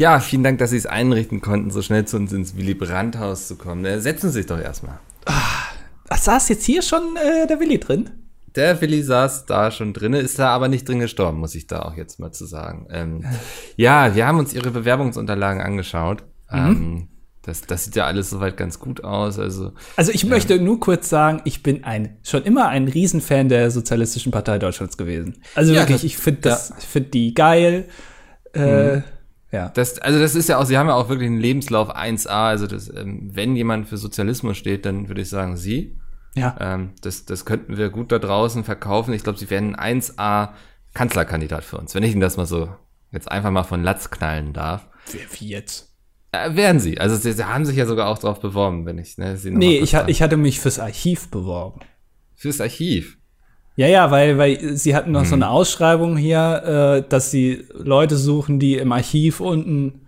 Ja, vielen Dank, dass Sie es einrichten konnten, so schnell zu uns ins Willy Brandt-Haus zu kommen. Äh, setzen Sie sich doch erstmal. Ach, saß jetzt hier schon äh, der Willi drin? Der Willi saß da schon drin, ist da aber nicht drin gestorben, muss ich da auch jetzt mal zu sagen. Ähm, ja, wir haben uns Ihre Bewerbungsunterlagen angeschaut. Ähm, das, das sieht ja alles soweit ganz gut aus. Also, Also ich möchte nur kurz sagen, ich bin ein schon immer ein Riesenfan der Sozialistischen Partei Deutschlands gewesen. Also Ja, wirklich, das- ich finde das, ich finde die geil. Äh, Ja. Das, also das ist ja auch, sie haben ja auch wirklich einen Lebenslauf 1a. Also das, ähm, wenn jemand für Sozialismus steht, dann würde ich sagen, sie. Ja. Ähm, das, das könnten wir gut da draußen verkaufen. Ich glaube, sie wären ein 1a Kanzlerkandidat für uns. Wenn ich Ihnen das mal so jetzt einfach mal von Latz knallen darf. Wer wie jetzt? Äh, wären sie. Also sie, sie haben sich ja sogar auch drauf beworben, wenn ich, ne, sie noch Nee, ich, ha- ich hatte mich fürs Archiv beworben. Fürs Archiv. Ja, ja, weil, weil sie hatten noch so eine Ausschreibung hier, äh, dass sie Leute suchen, die im Archiv unten.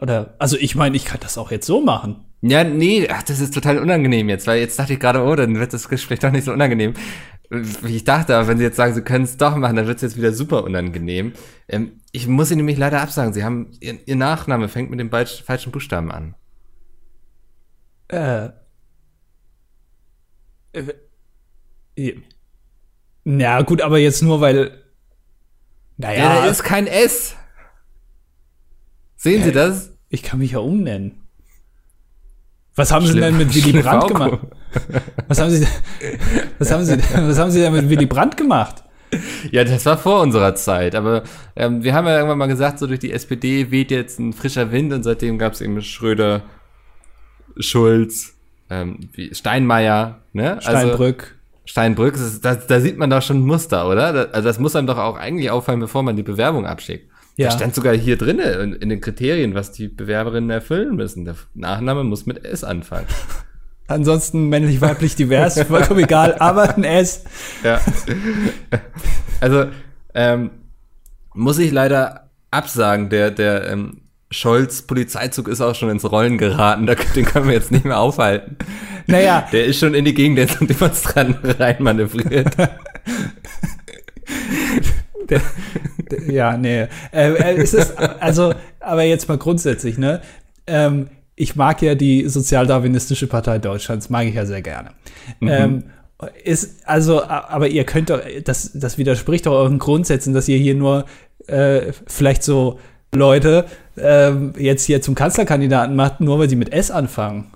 Oder, also ich meine, ich kann das auch jetzt so machen. Ja, nee, ach, das ist total unangenehm jetzt, weil jetzt dachte ich gerade, oh, dann wird das Gespräch doch nicht so unangenehm. Wie ich dachte, aber wenn Sie jetzt sagen, Sie können es doch machen, dann wird es jetzt wieder super unangenehm. Ähm, ich muss Ihnen nämlich leider absagen, Sie haben, Ihr, Ihr Nachname fängt mit dem falsch- falschen Buchstaben an. Äh. Ja. Ja, gut, aber jetzt nur, weil. Ja, Naja, da ist kein S. Sehen Sie das? ich kann mich ja umnennen. Was haben Sie Schlimm- denn mit Willy Brandt gemacht? Was haben Sie, was haben Sie, was haben Sie denn mit Willy Brandt gemacht? Ja, das war vor unserer Zeit, aber ähm, wir haben ja irgendwann mal gesagt, so durch die SPD weht jetzt ein frischer Wind und seitdem gab es eben Schröder, Schulz, ähm, Steinmeier, ne? Also, Steinbrück. Das, das, da sieht man doch schon ein Muster, oder? Da, also das muss einem doch auch eigentlich auffallen, bevor man die Bewerbung abschickt. Ja. Da stand sogar hier drinne in, in den Kriterien, was die Bewerberinnen erfüllen müssen. Der Nachname muss mit S anfangen. Ansonsten männlich, weiblich, divers, vollkommen egal, aber ein S. Ja. also, ähm, muss ich leider absagen, der, der ähm, Scholz Polizeizug ist auch schon ins Rollen geraten, da, den können wir jetzt nicht mehr aufhalten. Naja, Der ist schon in die Gegend der Demonstranten reinmanövriert. Der, der, ja, nee. Äh, äh, es ist, also, aber jetzt mal grundsätzlich, ne? Ähm, ich mag ja die Sozialdarwinistische Partei Deutschlands, mag ich ja sehr gerne. Ähm, ist, also, aber ihr könnt doch, das, das widerspricht doch euren Grundsätzen, dass ihr hier nur äh, vielleicht so Leute ähm, jetzt hier zum Kanzlerkandidaten macht, nur weil sie mit S anfangen.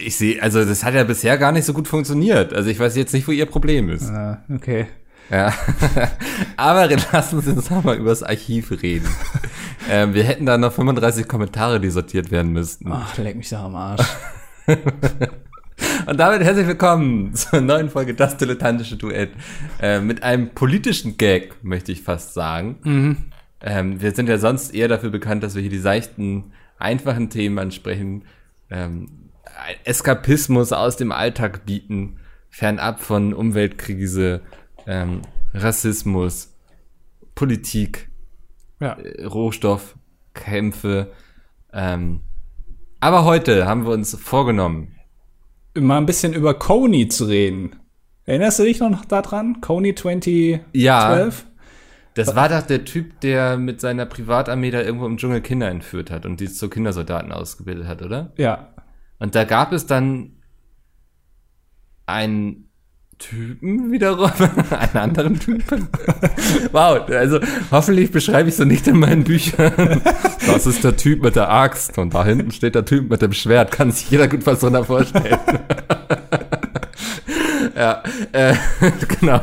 Ich sehe, also das hat ja bisher gar nicht so gut funktioniert. Also ich weiß jetzt nicht, wo ihr Problem ist. Ah, okay. Ja. Aber lassen uns noch mal über das Archiv reden. ähm, wir hätten da noch 35 Kommentare, die sortiert werden müssten. Ach, leck mich da am Arsch. Und damit herzlich willkommen zur neuen Folge Das Dilettantische Duett. Äh, mit einem politischen Gag, möchte ich fast sagen. Ähm, wir sind ja sonst eher dafür bekannt, dass wir hier die seichten, einfachen Themen ansprechen. Ähm, Eskapismus aus dem Alltag bieten, fernab von Umweltkrise, ähm, Rassismus, Politik, Ja. äh, Rohstoffkämpfe. Ähm, aber heute haben wir uns vorgenommen, mal ein bisschen über Coney zu reden. Erinnerst du dich noch daran? Coney 2012? Ja. Das war doch der Typ, der mit seiner Privatarmee da irgendwo im Dschungel Kinder entführt hat und die zu Kindersoldaten ausgebildet hat, oder? Ja. Und da gab es dann einen Typen wiederum, einen anderen Typen. wow, also hoffentlich beschreibe ich so nicht in meinen Büchern. Das ist der Typ mit der Axt und da hinten steht der Typ mit dem Schwert. Kann sich jeder gut was drunter vorstellen. ja, äh, genau.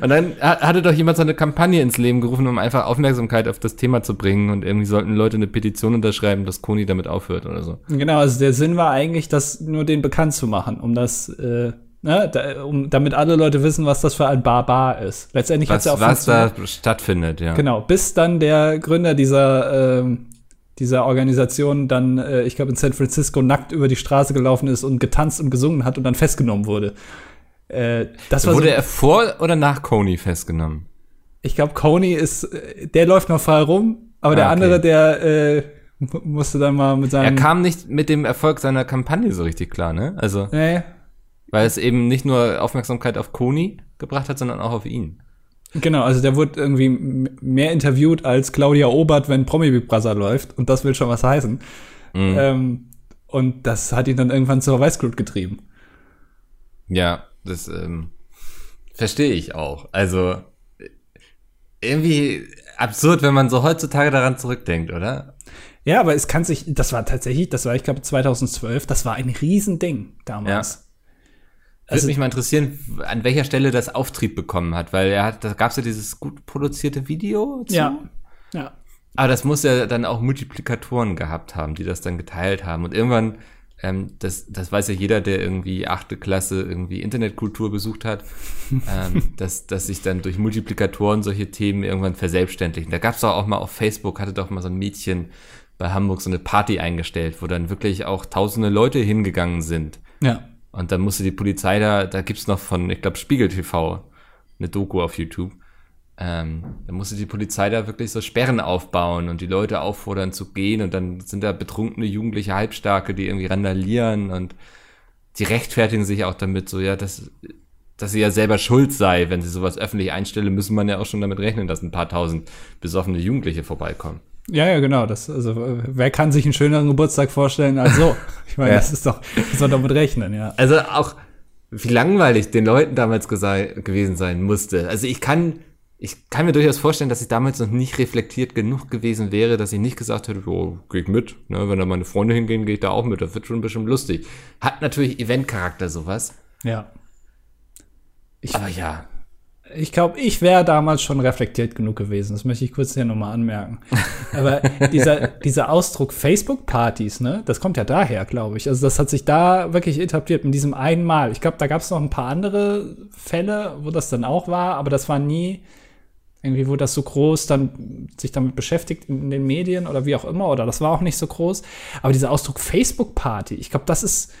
Und dann ha- hatte doch jemand so eine Kampagne ins Leben gerufen, um einfach Aufmerksamkeit auf das Thema zu bringen und irgendwie sollten Leute eine Petition unterschreiben, dass Koni damit aufhört oder so. Genau, also der Sinn war eigentlich, das nur den bekannt zu machen, um das, äh, ne, da, um, damit alle Leute wissen, was das für ein Barbar ist. Letztendlich hat es ja auch was da stattfindet, ja. Genau, bis dann der Gründer dieser, ähm, dieser Organisation dann, äh, ich glaube, in San Francisco nackt über die Straße gelaufen ist und getanzt und gesungen hat und dann festgenommen wurde. Äh, das war Wurde so, er vor oder nach Coney festgenommen? ich glaube, Coney ist, äh, der läuft noch frei rum, aber der Ah, okay. andere, der äh, mu- musste dann mal mit Er seinem. kam nicht mit dem Erfolg seiner Kampagne so richtig klar, ne? Also, nee, weil es eben nicht nur Aufmerksamkeit auf Coney gebracht hat, sondern auch auf ihn. Genau, also der wurde irgendwie mehr interviewt als Claudia Obert, wenn Promi Big Brother läuft. Und das will schon was heißen. Mhm. Ähm, und das hat ihn dann irgendwann zur Weißglut getrieben. Ja, das ähm, verstehe ich auch. Also irgendwie absurd, wenn man so heutzutage daran zurückdenkt, oder? Ja, aber es kann sich, das war tatsächlich, das war, ich glaube, 2012, das war ein Riesending damals. Ja. Also, Würde mich mal interessieren, an welcher Stelle das Auftrieb bekommen hat, weil er hat, da gab es ja dieses gut produzierte Video zu. Ja. Ja. Aber das muss ja dann auch Multiplikatoren gehabt haben, die das dann geteilt haben. Und irgendwann, ähm, das, das weiß ja jeder, der irgendwie achte Klasse irgendwie Internetkultur besucht hat, ähm, dass, dass sich dann durch Multiplikatoren solche Themen irgendwann verselbstständigen. Da gab es auch mal auf Facebook, hatte doch mal so ein Mädchen bei Hamburg so eine Party eingestellt, wo dann wirklich auch tausende Leute hingegangen sind. Ja. Und dann musste die Polizei da, da gibt's noch von, ich glaube, Spiegel TV, eine Doku auf YouTube. Ähm, da musste die Polizei da wirklich so Sperren aufbauen und die Leute auffordern zu gehen und dann sind da betrunkene jugendliche Halbstarke, die irgendwie randalieren und die rechtfertigen sich auch damit so, ja, dass, dass sie ja selber schuld sei, wenn sie sowas öffentlich einstelle, müssen man ja auch schon damit rechnen, dass ein paar tausend besoffene Jugendliche vorbeikommen. Ja, ja, genau. Das, also, wer kann sich einen schöneren Geburtstag vorstellen als so? Ich meine, ja. das ist doch, das soll damit rechnen, ja. Also auch, wie langweilig den Leuten damals gewesen sein musste. Also ich kann, ich kann mir durchaus vorstellen, dass ich damals noch nicht reflektiert genug gewesen wäre, dass ich nicht gesagt hätte, oh, geh ich mit. Ne, wenn da meine Freunde hingehen, gehe ich da auch mit. Das wird schon ein bisschen lustig. Hat natürlich Eventcharakter, sowas. Ja. Ich, Aber ja, ich glaube, ich wäre damals schon reflektiert genug gewesen. Das möchte ich kurz hier nochmal anmerken. Aber dieser, dieser Ausdruck Facebook-Partys, ne, das kommt ja daher, glaube ich. Also das hat sich da wirklich etabliert mit diesem einen Mal. Ich glaube, da gab es noch ein paar andere Fälle, wo das dann auch war, aber das war nie irgendwie, wo das so groß dann sich damit beschäftigt in den Medien oder wie auch immer, oder das war auch nicht so groß. Aber dieser Ausdruck Facebook-Party, ich glaube, das ist,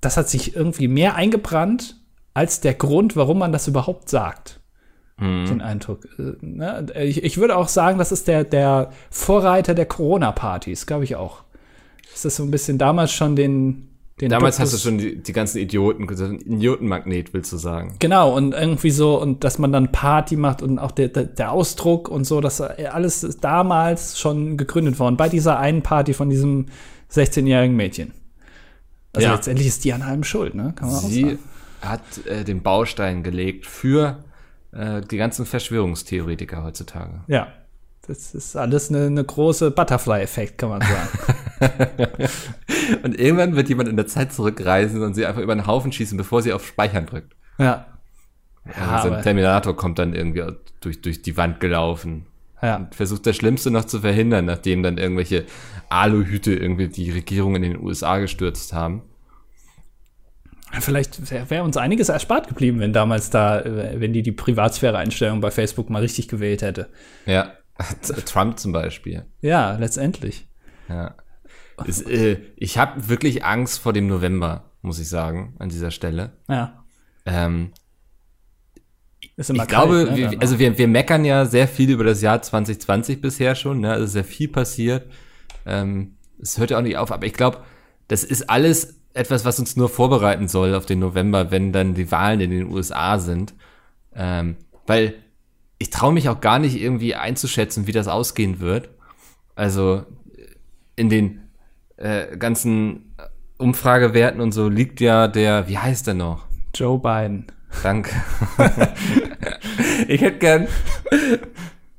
das hat sich irgendwie mehr eingebrannt als der Grund, warum man das überhaupt sagt mhm. den Eindruck. Ne? Ich, ich würde auch sagen, das ist der, der Vorreiter der Corona-Partys, glaube ich auch. Das ist so ein bisschen damals schon den. den damals Duktus, hast du schon die, die ganzen Idioten, Idiotenmagnet, willst du sagen. Genau, und irgendwie so, und dass man dann Party macht und auch der, der, der Ausdruck und so, das alles ist damals schon gegründet worden, bei dieser einen Party von diesem 16-jährigen Mädchen. Also ja. letztendlich ist die an allem schuld, ne? Kann man Sie auch sagen. hat äh, den Baustein gelegt für äh, die ganzen Verschwörungstheoretiker heutzutage. Ja, das ist alles eine, eine große Butterfly-Effekt, kann man sagen. und irgendwann wird jemand in der Zeit zurückreisen und sie einfach über den Haufen schießen, bevor sie auf Speichern drückt. Ja. ja so ein Terminator kommt dann irgendwie durch, durch die Wand gelaufen. Ja. Und versucht das Schlimmste noch zu verhindern, nachdem dann irgendwelche Aluhüte irgendwie die Regierung in den USA gestürzt haben. Vielleicht wäre wär uns einiges erspart geblieben, wenn damals da, äh, wenn die die Privatsphäre-Einstellung bei Facebook mal richtig gewählt hätte. Ja, Trump zum Beispiel. Ja, letztendlich. Ja. Das, äh, ich habe wirklich Angst vor dem November, muss ich sagen, an dieser Stelle. Ja. Ähm, ich kalt, glaube, ne, wir, also wir, wir meckern ja sehr viel über das Jahr 2020 bisher schon, ne? Also sehr viel passiert. Ähm, es hört ja auch nicht auf, aber ich glaube, das ist alles etwas, was uns nur vorbereiten soll auf den November, wenn dann die Wahlen in den USA sind. Ähm, weil ich traue mich auch gar nicht irgendwie einzuschätzen, wie das ausgehen wird. Also in den äh, ganzen Umfragewerten und so liegt ja der, wie heißt der noch? Joe Biden. Danke. ich hätte gern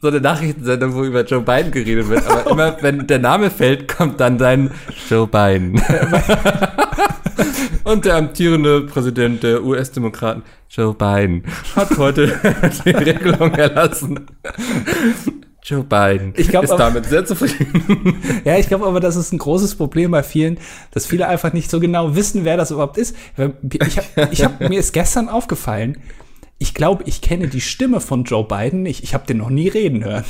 so eine Nachrichtensendung, wo über Joe Biden geredet wird, aber immer wenn der Name fällt, kommt dann dein Joe Biden. Und der amtierende Präsident der US-Demokraten, Joe Biden, hat heute die Regelung erlassen. Joe Biden ich glaub, ist aber, damit sehr zufrieden. Ja, ich glaube aber, das ist ein großes Problem bei vielen, dass viele einfach nicht so genau wissen, wer das überhaupt ist. Ich hab, ich hab, mir ist gestern aufgefallen, ich glaube, ich kenne die Stimme von Joe Biden nicht. Ich habe den noch nie reden hören.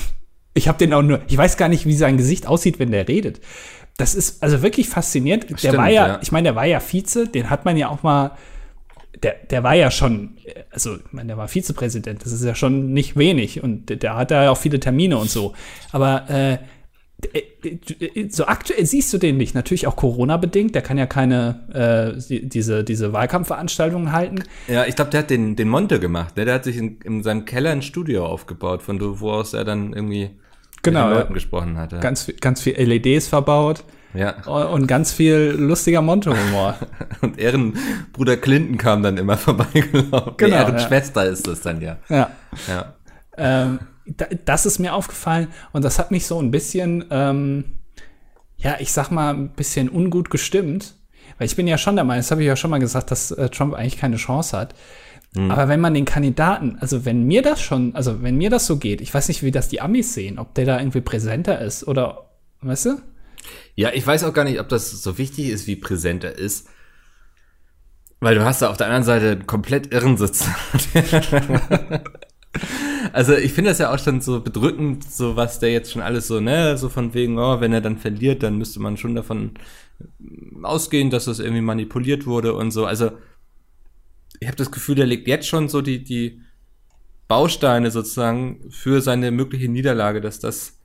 Ich habe den auch nur, ich weiß gar nicht, wie sein Gesicht aussieht, wenn der redet. Das ist also wirklich faszinierend. Stimmt, der war ja, ja. ich meine, der war ja Vize, den hat man ja auch mal, der, der war ja schon, also ich meine, der war Vizepräsident, das ist ja schon nicht wenig und der, der hat ja auch viele Termine und so. Aber äh, so aktuell siehst du den nicht. Natürlich auch Corona-bedingt. Der kann ja keine, äh, diese, diese Wahlkampfveranstaltungen halten. Ja, ich glaube, der hat den, den Monte gemacht. Der, der hat sich in, in seinem Keller ein Studio aufgebaut, von wo aus er dann irgendwie genau, mit den Leuten gesprochen hatte. Ganz, ganz viel LEDs verbaut. Ja. Und ganz viel lustiger Monte-Humor. und Ehrenbruder Clinton kam dann immer vorbeigelaufen. Genau. Ehrenschwester ja. ist das dann ja. Ja. ja. Ähm, das ist mir aufgefallen und das hat mich so ein bisschen, ähm, ja, ich sag mal, ein bisschen ungut gestimmt. Weil ich bin ja schon der Meinung, das habe ich ja schon mal gesagt, dass äh, Trump eigentlich keine Chance hat. Mhm. Aber wenn man den Kandidaten, also wenn mir das schon, also wenn mir das so geht, ich weiß nicht, wie das die Amis sehen, ob der da irgendwie präsenter ist oder, weißt du? Ja, ich weiß auch gar nicht, ob das so wichtig ist, wie präsent er ist. Weil du hast da auf der anderen Seite einen komplett irren Sitz. also ich finde das ja auch schon so bedrückend, so was der jetzt schon alles so, ne, so von wegen, oh, wenn er dann verliert, dann müsste man schon davon ausgehen, dass das irgendwie manipuliert wurde und so. Also ich habe das Gefühl, der legt jetzt schon so die, die Bausteine sozusagen für seine mögliche Niederlage, dass das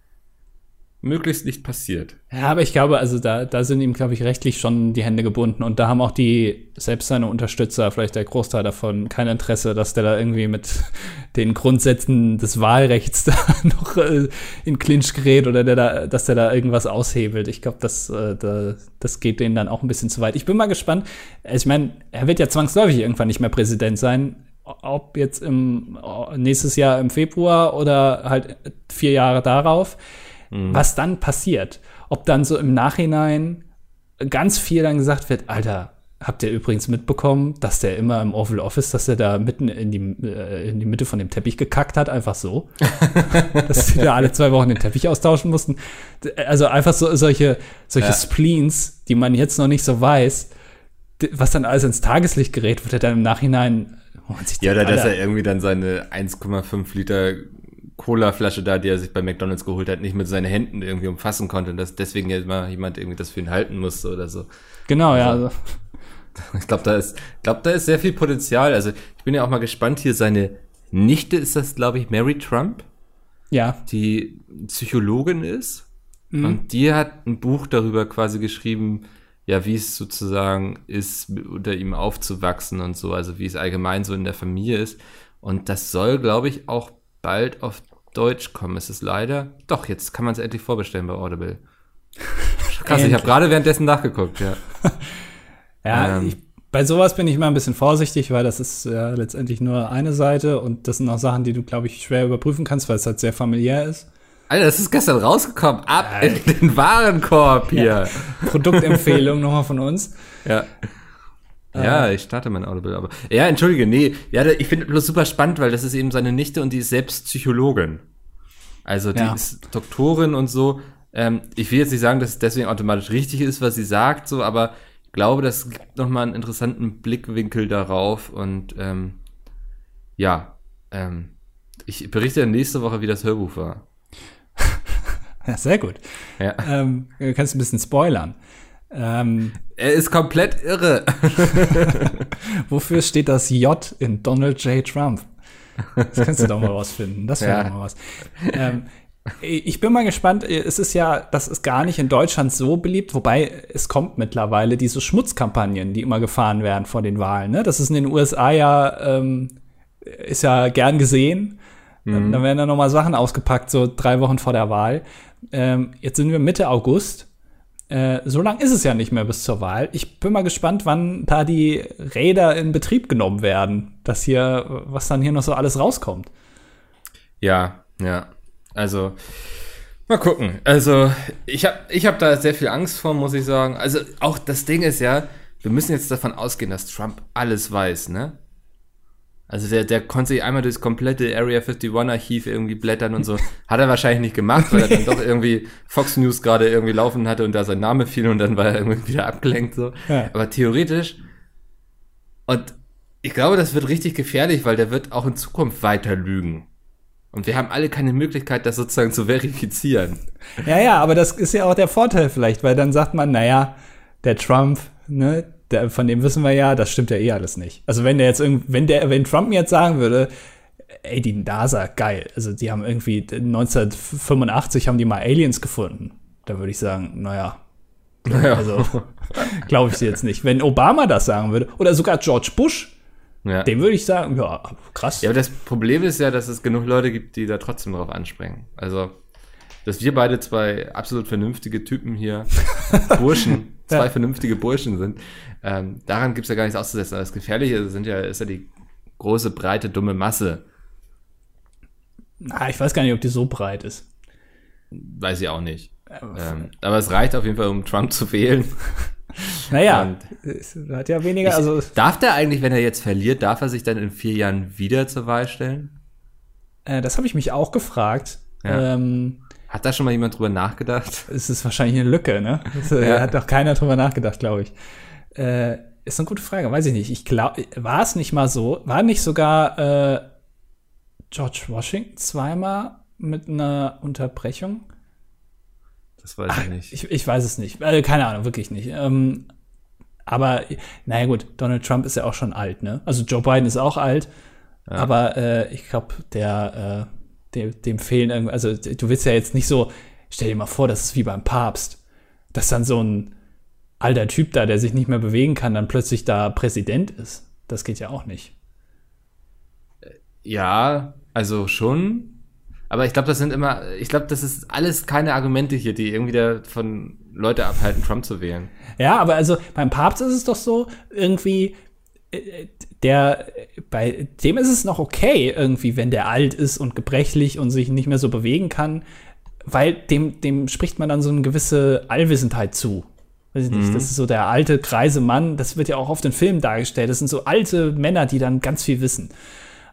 möglichst nicht passiert. Ja, aber ich glaube, also da, da sind ihm, glaube ich, rechtlich schon die Hände gebunden und da haben auch die, selbst seine Unterstützer, vielleicht der Großteil davon, kein Interesse, dass der da irgendwie mit den Grundsätzen des Wahlrechts da noch äh, in Clinch gerät oder der da, dass der da irgendwas aushebelt. Ich glaube, das, äh, da, das geht denen dann auch ein bisschen zu weit. Ich bin mal gespannt. Ich meine, er wird ja zwangsläufig irgendwann nicht mehr Präsident sein ob jetzt im nächstes Jahr im Februar oder halt vier Jahre darauf mhm. was dann passiert. Ob dann so im Nachhinein ganz viel dann gesagt wird, Alter, habt ihr übrigens mitbekommen, dass der immer im Oval Office, dass er da mitten in die, äh, in die Mitte von dem Teppich gekackt hat, einfach so. dass sie da alle zwei Wochen den Teppich austauschen mussten. Also einfach so solche, solche ja. Spleens, die man jetzt noch nicht so weiß, was dann alles ins Tageslicht gerät, wird er dann im Nachhinein Oh, ja, oder dass er irgendwie dann seine 1,5 Liter Cola-Flasche da, die er sich bei McDonalds geholt hat, nicht mit seinen Händen irgendwie umfassen konnte und dass deswegen jetzt mal jemand irgendwie das für ihn halten musste oder so. Genau, ja. Also. Ich glaube, da ist, glaube, da ist sehr viel Potenzial. Also ich bin ja auch mal gespannt. Hier seine Nichte ist das, glaube ich, Mary Trump. Ja. Die Psychologin ist. Mhm. Und die hat ein Buch darüber quasi geschrieben, ja, wie es sozusagen ist, unter ihm aufzuwachsen und so, also wie es allgemein so in der Familie ist. Und das soll, glaube ich, auch bald auf Deutsch kommen. Es ist leider. Doch, jetzt kann man es endlich vorbestellen bei Audible. Krass, ich habe gerade währenddessen nachgeguckt, ja. ja, ähm. ich, bei sowas bin ich immer ein bisschen vorsichtig, weil das ist ja letztendlich nur eine Seite und das sind auch Sachen, die du, glaube ich, schwer überprüfen kannst, weil es halt sehr familiär ist. Alter, das ist gestern rausgekommen. Ab in den Warenkorb hier. Ja. Produktempfehlung nochmal von uns. Ja. Ja, äh. ich starte mein Audible, aber. Ja, entschuldige, nee. Ja, ich finde bloß super spannend, weil das ist eben seine Nichte und die ist selbst Psychologin. Also die ja. ist Doktorin und so. Ähm, ich will jetzt nicht sagen, dass es deswegen automatisch richtig ist, was sie sagt, so, aber ich glaube, das gibt nochmal einen interessanten Blickwinkel darauf und ähm, ja, ähm, ich berichte nächste Woche, wie das Hörbuch war. ja, sehr gut. Ja. Ähm, du kannst ein bisschen spoilern. Ähm, er ist komplett irre. Wofür steht das J in Donald J. Trump? Das kannst du doch mal rausfinden. Das wäre ja. mal was. Ähm, ich bin mal gespannt. Es ist ja, das ist gar nicht in Deutschland so beliebt, wobei es kommt mittlerweile diese Schmutzkampagnen, die immer gefahren werden vor den Wahlen. Ne? Das ist in den USA ja, ähm, ist ja gern gesehen. Mhm. Dann werden da nochmal Sachen ausgepackt, so drei Wochen vor der Wahl. Ähm, jetzt sind wir Mitte August äh, so lang ist es ja nicht mehr bis zur Wahl. Ich bin mal gespannt, wann da die Räder in Betrieb genommen werden, dass hier, was dann hier noch so alles rauskommt. Ja, ja. Also, mal gucken. Also, ich habe ich hab da sehr viel Angst vor, muss ich sagen. Also, auch das Ding ist ja, wir müssen jetzt davon ausgehen, dass Trump alles weiß, ne? Also der, der konnte sich einmal durchs komplette Area 51 Archiv irgendwie blättern und so. Hat er wahrscheinlich nicht gemacht, weil er dann doch irgendwie Fox News gerade irgendwie laufen hatte und da sein Name fiel und dann war er irgendwie wieder abgelenkt so. Ja. Aber theoretisch und ich glaube, das wird richtig gefährlich, weil der wird auch in Zukunft weiter lügen. Und wir haben alle keine Möglichkeit, das sozusagen zu verifizieren. Ja, ja, aber das ist ja auch der Vorteil vielleicht, weil dann sagt man, naja, der Trump, ne, der, von dem wissen wir ja, das stimmt ja eh alles nicht. Also wenn der jetzt irgendwie, wenn der, wenn Trump mir jetzt sagen würde, ey, die NASA, geil. Also die haben irgendwie 1985 haben die mal Aliens gefunden. da würde ich sagen, naja, naja. also glaube ich jetzt nicht. Wenn Obama das sagen würde, oder sogar George Bush, ja. dem würde ich sagen, ja, krass. Ja, aber das Problem ist ja, dass es genug Leute gibt, die da trotzdem drauf anspringen. Also, dass wir beide zwei absolut vernünftige Typen hier, Burschen, zwei ja. vernünftige Burschen sind, ähm, daran gibt es ja gar nichts auszusetzen. Aber das Gefährliche sind ja, ist ja die große, breite, dumme Masse. Na, ich weiß gar nicht, ob die so breit ist. Weiß ich auch nicht. Ähm, aber es reicht auf jeden Fall, um Trump zu wählen. Naja, es hat ja weniger. Ich, also darf der eigentlich, wenn er jetzt verliert, darf er sich dann in vier Jahren wieder zur Wahl stellen? Äh, das habe ich mich auch gefragt. Ja. Ähm, hat da schon mal jemand drüber nachgedacht? Es ist wahrscheinlich eine Lücke, ne? Das, äh, ja. Hat doch keiner drüber nachgedacht, glaube ich. Äh, ist eine gute Frage, weiß ich nicht. Ich glaube, war es nicht mal so? War nicht sogar äh, George Washington zweimal mit einer Unterbrechung? Das weiß Ach, ich nicht. Ich, ich, weiß es nicht. Also, keine Ahnung, wirklich nicht. Ähm, aber, naja gut, Donald Trump ist ja auch schon alt, ne? Also Joe Biden ist auch alt, ja. aber äh, ich glaube, der, äh, dem, dem fehlen irgendwie, also du willst ja jetzt nicht so, stell dir mal vor, das ist wie beim Papst, dass dann so ein alter Typ da, der sich nicht mehr bewegen kann, dann plötzlich da Präsident ist. Das geht ja auch nicht. Ja, also schon, aber ich glaube, das sind immer, ich glaube, das ist alles keine Argumente hier, die irgendwie davon Leute abhalten, Trump zu wählen. Ja, aber also beim Papst ist es doch so, irgendwie, äh, der, bei dem ist es noch okay, irgendwie, wenn der alt ist und gebrechlich und sich nicht mehr so bewegen kann, weil dem, dem spricht man dann so eine gewisse Allwissendheit zu. Weiß ich nicht, mhm. das ist so der alte, greise Mann, das wird ja auch auf den Filmen dargestellt. Das sind so alte Männer, die dann ganz viel wissen.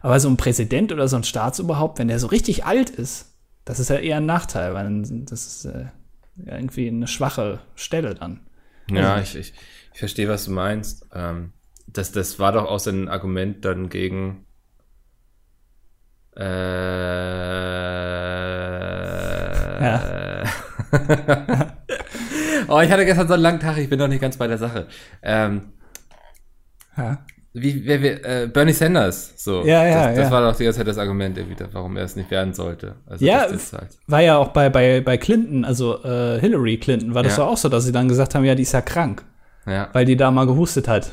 Aber so ein Präsident oder so ein Staatsoberhaupt, wenn der so richtig alt ist, das ist ja eher ein Nachteil, weil das ist äh, irgendwie eine schwache Stelle dann. Ja, ich, ich, ich verstehe, was du meinst. Ähm, das, das war doch auch so ein Argument dann gegen äh, ja. oh, ich hatte gestern so einen langen Tag, ich bin noch nicht ganz bei der Sache. Ähm, ja wie, wer, wer, äh, Bernie Sanders, so. Ja, ja, das, das ja. war doch die ganze Zeit das Argument, wieder, warum er es nicht werden sollte. Also ja, halt. war ja auch bei, bei, bei Clinton, also äh, Hillary Clinton, war das ja. auch so, dass sie dann gesagt haben, ja, die ist ja krank. Ja. Weil die da mal gehustet hat.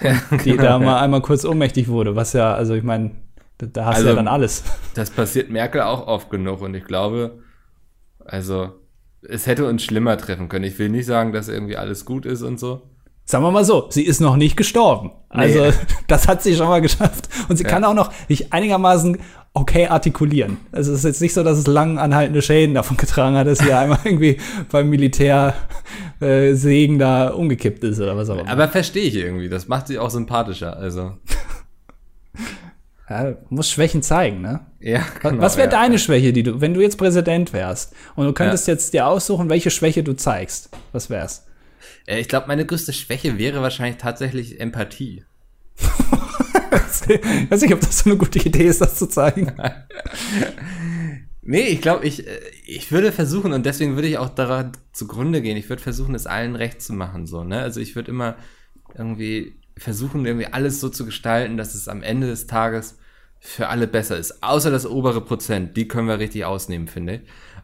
Ja, die genau, da mal einmal kurz ohnmächtig wurde, was ja, also ich meine, da, da hast also, du ja dann alles. Das passiert Merkel auch oft genug und ich glaube, also es hätte uns schlimmer treffen können. Ich will nicht sagen, dass irgendwie alles gut ist und so. Sagen wir mal so, sie ist noch nicht gestorben. Also, nee. das hat sie schon mal geschafft. Und sie ja. kann auch noch nicht einigermaßen okay artikulieren. Also, es ist jetzt nicht so, dass es lang anhaltende Schäden davon getragen hat, dass sie einmal irgendwie beim Militär äh, Segen da umgekippt ist oder was auch immer. Aber verstehe ich irgendwie. Das macht sie auch sympathischer. Also. Ja, muss Schwächen zeigen, ne? Ja. Genau, was wäre ja. deine Schwäche, die du, wenn du jetzt Präsident wärst und du könntest jetzt dir aussuchen, welche Schwäche du zeigst? Was wär's? Äh, ich glaube, meine größte Schwäche wäre wahrscheinlich tatsächlich Empathie. ich weiß nicht, ob das so eine gute Idee ist, das zu zeigen. nee, ich glaube, ich, äh, ich würde versuchen, und deswegen würde ich auch daran zugrunde gehen, ich würde versuchen, es allen recht zu machen, so, ne? Also ich würde immer irgendwie versuchen, irgendwie alles so zu gestalten, dass es am Ende des Tages für alle besser ist. Außer das obere Prozent, die können wir richtig ausnehmen, finde ich.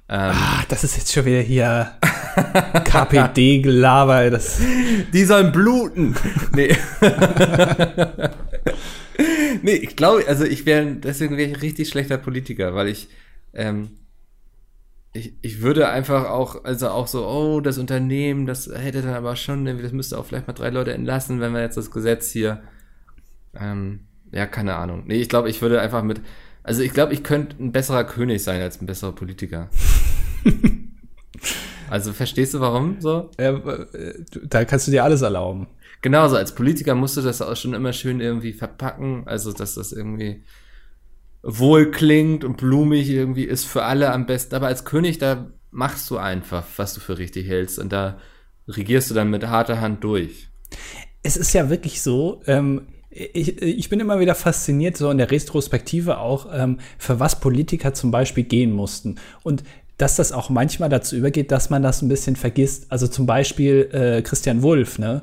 Ähm, ah, das ist jetzt schon wieder hier KPD-Gelaber. Die sollen bluten. Nee. nee, ich glaube, also ich wäre, deswegen wäre ich richtig schlechter Politiker, weil ich, ähm, ich, ich würde einfach auch, also auch so, oh, das Unternehmen, das hätte dann aber schon, das müsste auch vielleicht mal drei Leute entlassen, wenn wir jetzt das Gesetz hier, ähm, ja, keine Ahnung. Nee, ich glaube, ich würde einfach mit, also ich glaube, ich könnte ein besserer König sein als ein besserer Politiker. also verstehst du warum so? Ja, da kannst du dir alles erlauben. Genau, so als Politiker musst du das auch schon immer schön irgendwie verpacken, also dass das irgendwie wohl klingt und blumig irgendwie ist für alle am besten. Aber als König, da machst du einfach, was du für richtig hältst und da regierst du dann mit harter Hand durch. Es ist ja wirklich so, ähm, ich, ich bin immer wieder fasziniert, so in der Retrospektive auch, ähm, für was Politiker zum Beispiel gehen mussten. Und dass das auch manchmal dazu übergeht, dass man das ein bisschen vergisst. Also zum Beispiel äh, Christian Wulff, ne?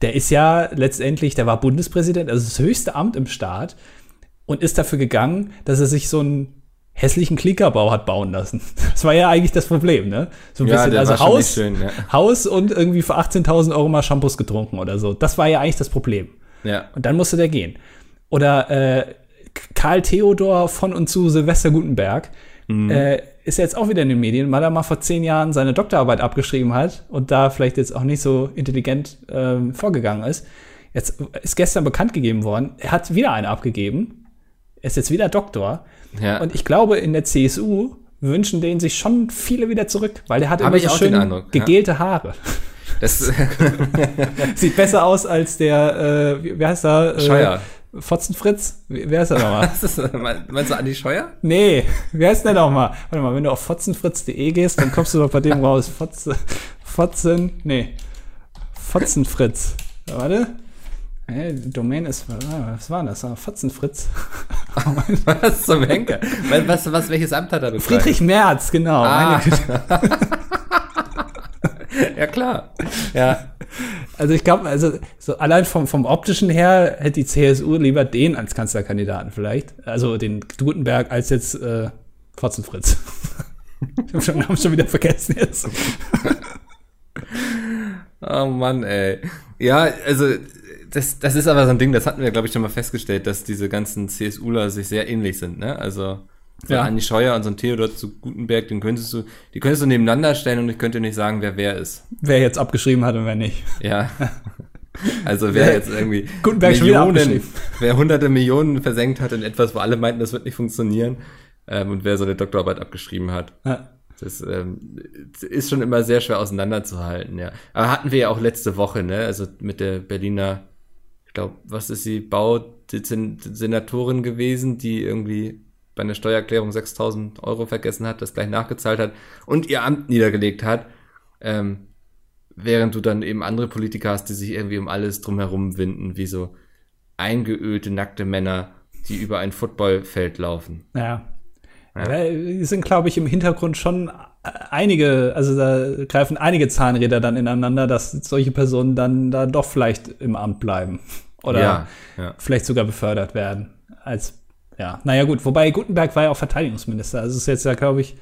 Der ist ja letztendlich, der war Bundespräsident, also das höchste Amt im Staat und ist dafür gegangen, dass er sich so ein hässlichen Klickerbau hat bauen lassen. Das war ja eigentlich das Problem, ne? So ein Ja, bisschen, also Haus, schön, ja. Haus und irgendwie für 18.000 Euro mal Shampoos getrunken oder so. Das war ja eigentlich das Problem. Ja. Und dann musste der gehen. Oder äh, Karl Theodor von und zu Silvester Gutenberg äh, ist jetzt auch wieder in den Medien, weil er mal vor zehn Jahren seine Doktorarbeit abgeschrieben hat und da vielleicht jetzt auch nicht so intelligent ähm, vorgegangen ist. Jetzt ist gestern bekannt gegeben worden, er hat wieder eine abgegeben. Er ist jetzt wieder Doktor. Ja. Und ich glaube, in der CSU wünschen den sich schon viele wieder zurück, weil der hat immer so schön Eindruck, ja. gegelte Haare. Das, Sieht besser aus als der, äh, wie, wie heißt er? Äh, Scheuer. Fotzenfritz? Wer ist er nochmal? Ist? Meinst du Andi Scheuer? nee, wie heißt der nochmal? Warte mal, wenn du auf fotzenfritz.de gehst, dann kommst du doch bei dem raus. Fotze, Fotzen, nee, Fotzenfritz. Warte. Hey, die Domain ist, was war das? Ah, Fotzenfritz. Was zum Henker? Was, was, welches Amt hat er bekleidet? Friedrich Merz, genau. Ah. Ja, klar. Ja. Also ich glaube, also so allein vom, vom optischen her hätte die CSU lieber den als Kanzlerkandidaten vielleicht. Also den Gutenberg als jetzt äh, Fotzenfritz. ich habe schon, hab schon wieder vergessen jetzt. Oh Mann, ey. Ja, also das, das ist aber so ein Ding, das hatten wir, glaube ich, schon mal festgestellt, dass diese ganzen CSUler sich sehr ähnlich sind, ne? Also so Ja. Andi Scheuer und so ein Theodor zu Gutenberg, den könntest du, die könntest du nebeneinander stellen und ich könnte nicht sagen, wer wer ist. Wer jetzt abgeschrieben hat und wer nicht. Ja. Also wer jetzt irgendwie Gutenberg Millionen, wer hunderte Millionen versenkt hat in etwas, wo alle meinten, das wird nicht funktionieren, ähm, und wer so eine Doktorarbeit abgeschrieben hat. Ja. Das ähm, ist schon immer sehr schwer auseinanderzuhalten, ja. Aber hatten wir ja auch letzte Woche, ne? Also mit der Berliner, ich glaube, was ist sie, Bausenatorin gewesen, die irgendwie bei einer Steuererklärung 6000 Euro vergessen hat, das gleich nachgezahlt hat und ihr Amt niedergelegt hat. Ähm, während du dann eben andere Politiker hast, die sich irgendwie um alles drumherum winden, wie so eingeölte, nackte Männer, die über ein Footballfeld laufen. Ja. Ja. Da sind, glaube ich, im Hintergrund schon einige, also da greifen einige Zahnräder dann ineinander, dass solche Personen dann da doch vielleicht im Amt bleiben. Oder Ja, ja. vielleicht sogar befördert werden. Als, ja, naja, gut, wobei Gutenberg war ja auch Verteidigungsminister. Also ist jetzt ja, glaube ich,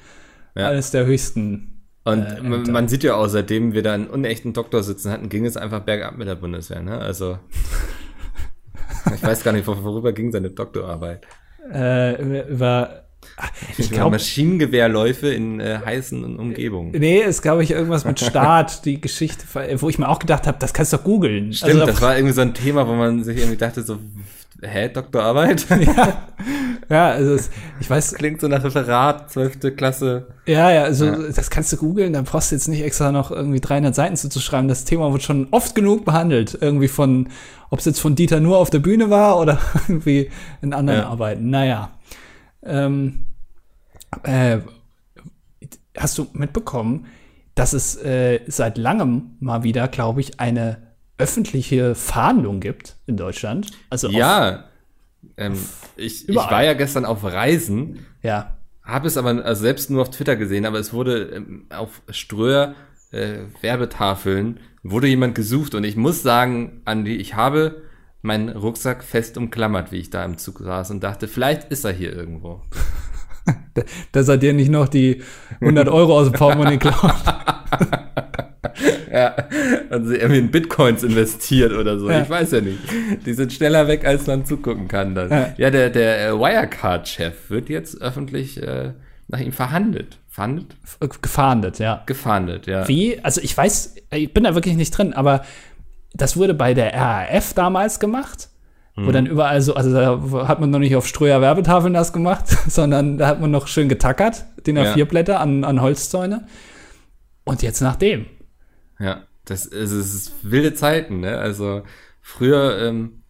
Ja. eines der höchsten. Und Äh, man, sieht ja auch, seitdem wir da einen unechten Doktor sitzen hatten, ging es einfach bergab mit der Bundeswehr, ne? Also. ich weiß gar nicht, wor- worüber ging seine Doktorarbeit. Äh, über, ich glaube, Maschinengewehrläufe in äh, heißen Umgebungen. nee, ist, glaube ich, irgendwas mit Staat, die Geschichte, wo ich mir auch gedacht habe, das kannst du doch googeln. Stimmt, Also, das war irgendwie so ein Thema, wo man sich irgendwie dachte, so, hä, Doktorarbeit? ja, also es, ich weiß, Klingt so nach Referat, 12. Klasse. Ja, ja, also das kannst du googeln, da brauchst du jetzt nicht extra noch irgendwie 300 Seiten zuzuschreiben. Das Thema wird schon oft genug behandelt. Irgendwie von, ob es jetzt von Dieter nur auf der Bühne war oder irgendwie in anderen Ja. Arbeiten. Naja. Ähm, äh, hast du mitbekommen, dass es äh, seit langem mal wieder, glaube ich, eine öffentliche Fahndung gibt in Deutschland? Also auf- Ja. Ähm, ich, ich war ja gestern auf Reisen ja. Habe es aber also selbst nur auf Twitter gesehen, aber es wurde ähm, auf Ströer äh, Werbetafeln wurde jemand gesucht und ich muss sagen, Andi, ich habe meinen Rucksack fest umklammert, wie ich da im Zug saß und dachte, vielleicht ist er hier irgendwo. Dass er dir nicht noch die 100 Euro aus dem Portemonnaie klaut. Ja, und sie irgendwie in Bitcoins investiert oder so. Ja. Ich weiß ja nicht. Die sind schneller weg, als man zugucken kann dann. Ja. Ja, der, der äh, Wirecard-Chef wird jetzt öffentlich äh, nach ihm verhandelt. Verhandelt? Gefahndet, ja. Gefahndet, ja. Wie? Also ich weiß, ich bin da wirklich nicht drin, aber das wurde bei der RAF damals gemacht, Hm. wo dann überall so, also da hat man noch nicht auf Ströer Werbetafeln das gemacht, sondern da hat man noch schön getackert, den Ja. A4-Blätter an, an Holzzäune. Und jetzt nach dem. Ja, das ist, es ist wilde Zeiten, ne? Also früher ähm,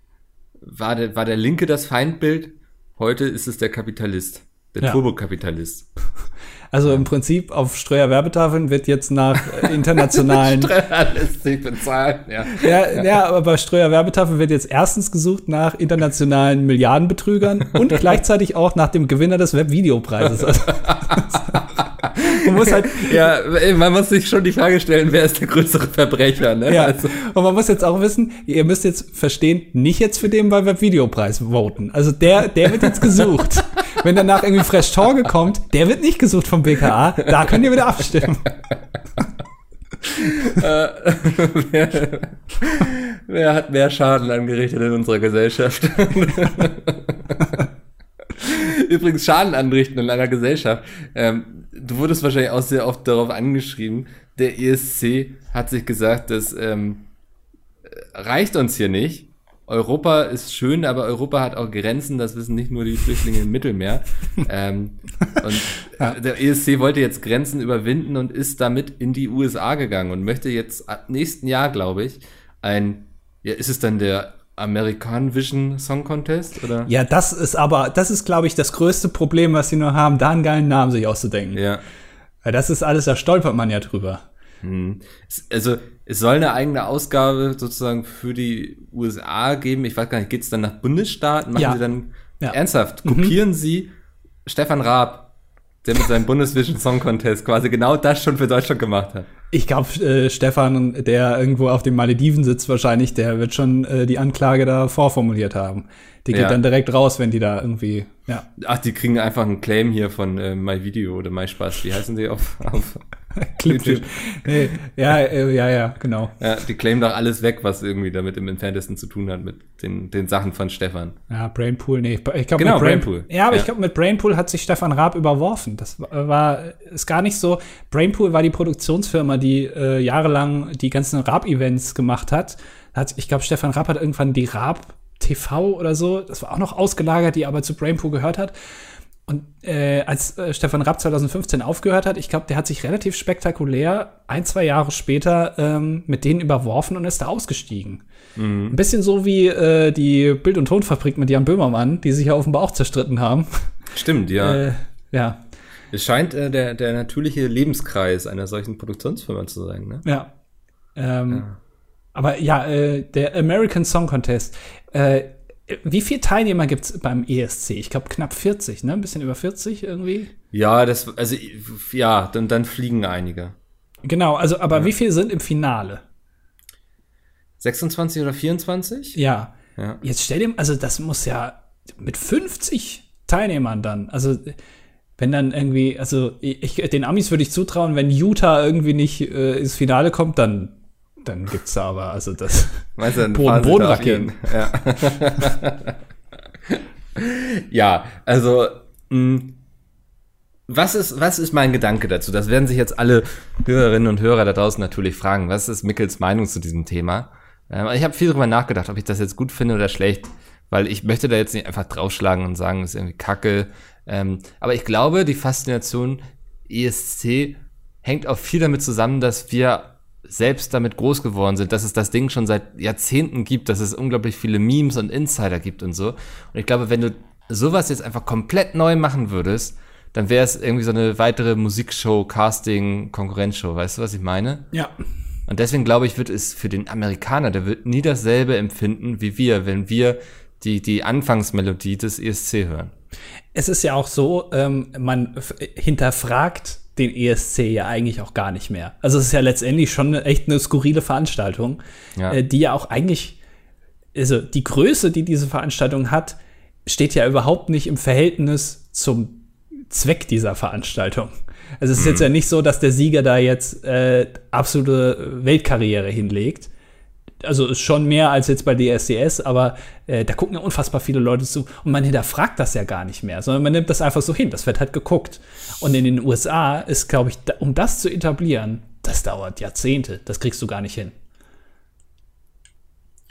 war, der, war der Linke das Feindbild, heute ist es der Kapitalist, der Ja. Turbokapitalist. Also im Prinzip auf Ströer Werbetafeln wird jetzt nach internationalen lässt sich bezahlen, ja. Ja, ja, aber bei Ströer Werbetafel wird jetzt erstens gesucht nach internationalen Milliardenbetrügern und gleichzeitig auch nach dem Gewinner des Webvideopreises. Also, man muss halt, Ja, man muss sich schon die Frage stellen, wer ist der größere Verbrecher, ne? ja, Also, und man muss jetzt auch wissen, ihr müsst jetzt verstehen, nicht jetzt für den bei Webvideopreis voten. Also der, der wird jetzt gesucht. Wenn danach irgendwie Fresh Torge kommt, der wird nicht gesucht vom BKA, da könnt ihr wieder abstimmen. Äh, wer, wer hat mehr Schaden angerichtet in unserer Gesellschaft? Übrigens Schaden anrichten in einer Gesellschaft. Ähm, du wurdest wahrscheinlich auch sehr oft darauf angeschrieben. Der ESC hat sich gesagt, das ähm, reicht uns hier nicht. Europa ist schön, aber Europa hat auch Grenzen, das wissen nicht nur die Flüchtlinge im Mittelmeer. ähm, und ja. der ESC wollte jetzt Grenzen überwinden und ist damit in die USA gegangen und möchte jetzt ab nächsten Jahr, glaube ich, ein, ja, ist es dann der American Vision Song Contest, oder? Ja, das ist aber, das ist, glaube ich, das größte Problem, was sie nur haben, da einen geilen Namen sich auszudenken. Ja. Weil das ist alles, da stolpert man ja drüber. Hm. Also es soll eine eigene Ausgabe sozusagen für die USA geben. Ich weiß gar nicht, geht es dann nach Bundesstaaten? Machen Ja. Sie dann Ja. ernsthaft? Kopieren Sie Stefan Raab, der mit seinem Bundesvision Song Contest quasi genau das schon für Deutschland gemacht hat. Ich glaube, äh, Stefan, der irgendwo auf den Malediven sitzt wahrscheinlich, der wird schon äh, die Anklage da vorformuliert haben. Die geht Ja. dann direkt raus, wenn die da irgendwie, ja, Ach, die kriegen einfach einen Claim hier von äh, MyVideo oder MySpaß. Wie heißen die auf? auf Clipfish. nee, ja, äh, ja, ja, genau. ja, die claimen doch alles weg, was irgendwie damit im entferntesten zu tun hat mit den, den Sachen von Stefan. Ja, Brainpool, nee, ich glaube Genau, mit Brain- Brainpool. Ja, aber Ja. ich glaube, mit Brainpool hat sich Stefan Raab überworfen. Das war- war, ist gar nicht so. Brainpool war die Produktionsfirma, die äh, jahrelang die ganzen Raab-Events gemacht hat. hat ich glaube, Stefan Raab hat irgendwann die Raab TV oder so, das war auch noch ausgelagert, die aber zu Brainpool gehört hat. Und äh, als äh, Stefan Rapp 2015 aufgehört hat, ich glaube, der hat sich relativ spektakulär ein, zwei Jahre später ähm, mit denen überworfen und ist da ausgestiegen. Ein bisschen so wie äh, die Bild- und Tonfabrik mit Jan Böhmermann, die sich ja offenbar auch zerstritten haben. Stimmt, ja. Äh, ja, Es scheint äh, der, der natürliche Lebenskreis einer solchen Produktionsfirma zu sein, ne? ja. Ähm, Aber ja, äh, der American Song Contest. Äh, wie viele Teilnehmer gibt es beim ESC? Ich glaube knapp 40, ne? Ein bisschen über 40 irgendwie. Ja, das, also, ja, dann, dann fliegen einige. Genau, also, aber wie viele sind im Finale? 26 oder 24? Ja. Ja. Jetzt stell dir, also das muss ja mit 50 Teilnehmern dann, also wenn dann irgendwie, also ich, den Amis würde ich zutrauen, wenn Utah irgendwie nicht äh, ins Finale kommt, dann dann gibt's da aber, also das Meinst du, Boden- Bodenraketen. Ja. ja, also, mh, was ist, was ist mein Gedanke dazu? Das werden sich jetzt alle Hörerinnen und Hörer da draußen natürlich fragen. Was ist Mickels Meinung zu diesem Thema? Ähm, ich habe viel drüber nachgedacht, ob ich das jetzt gut finde oder schlecht, weil ich möchte da jetzt nicht einfach draufschlagen und sagen, das ist irgendwie kacke. Ähm, aber ich glaube, die Faszination ESC hängt auch viel damit zusammen, dass wir selbst damit groß geworden sind, dass es das Ding schon seit Jahrzehnten gibt, dass es unglaublich viele Memes und Insider gibt und so. Und ich glaube, wenn du sowas jetzt einfach komplett neu machen würdest, dann wäre es irgendwie so eine weitere Musikshow, Casting, Konkurrenzshow. Weißt du, was ich meine? ja. Und deswegen glaube ich, wird es für den Amerikaner, der wird nie dasselbe empfinden wie wir, wenn wir die, die Anfangsmelodie des ESC hören. Es ist ja auch so, ähm, man hinterfragt den ESC ja eigentlich auch gar nicht mehr. Also es ist ja letztendlich schon echt eine skurrile Veranstaltung, Ja. äh, die ja auch eigentlich, also die Größe, die diese Veranstaltung hat, steht ja überhaupt nicht im Verhältnis zum Zweck dieser Veranstaltung. Also es ist jetzt ja nicht so, dass der Sieger da jetzt äh, absolute Weltkarriere hinlegt. Also ist schon mehr als jetzt bei DSDS, aber äh, da gucken ja unfassbar viele Leute zu und man hinterfragt das ja gar nicht mehr, sondern man nimmt das einfach so hin. Das wird halt geguckt. Und in den USA ist, glaube ich, da, um das zu etablieren, das dauert Jahrzehnte. Das kriegst du gar nicht hin.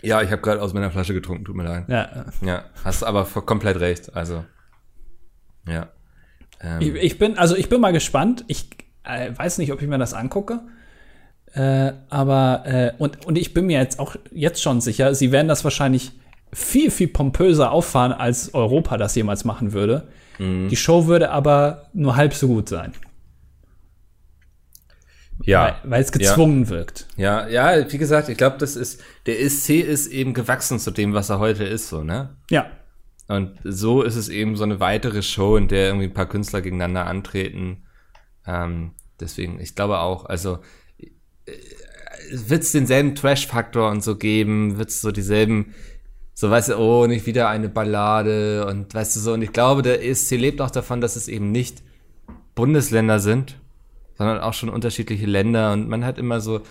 Ja, ich habe gerade aus meiner Flasche getrunken, tut mir leid. Ja, Ja, hast aber komplett recht. Also, ja. Ähm, Ich, ich bin, also ich bin mal gespannt. Ich äh, weiß nicht, ob ich mir das angucke. Äh, aber, äh, und, und ich bin mir jetzt auch jetzt schon sicher, sie werden das wahrscheinlich viel, viel pompöser auffahren, als Europa das jemals machen würde. Die Show würde aber nur halb so gut sein, ja, weil, es gezwungen wirkt. ja, ja, wie gesagt, ich glaube, das ist, der ESC ist eben gewachsen zu dem, was er heute ist, so, ne? Ja, Und so ist es eben so eine weitere Show, in der irgendwie ein paar Künstler gegeneinander antreten. Ähm, deswegen, ich glaube auch, also wird es denselben Trash-Faktor und so geben, wird es so dieselben So, weißt du, oh, nicht wieder eine Ballade und weißt du so. Und ich glaube, der ESC lebt auch davon, dass es eben nicht Bundesländer sind, sondern auch schon unterschiedliche Länder. Und man hat immer so,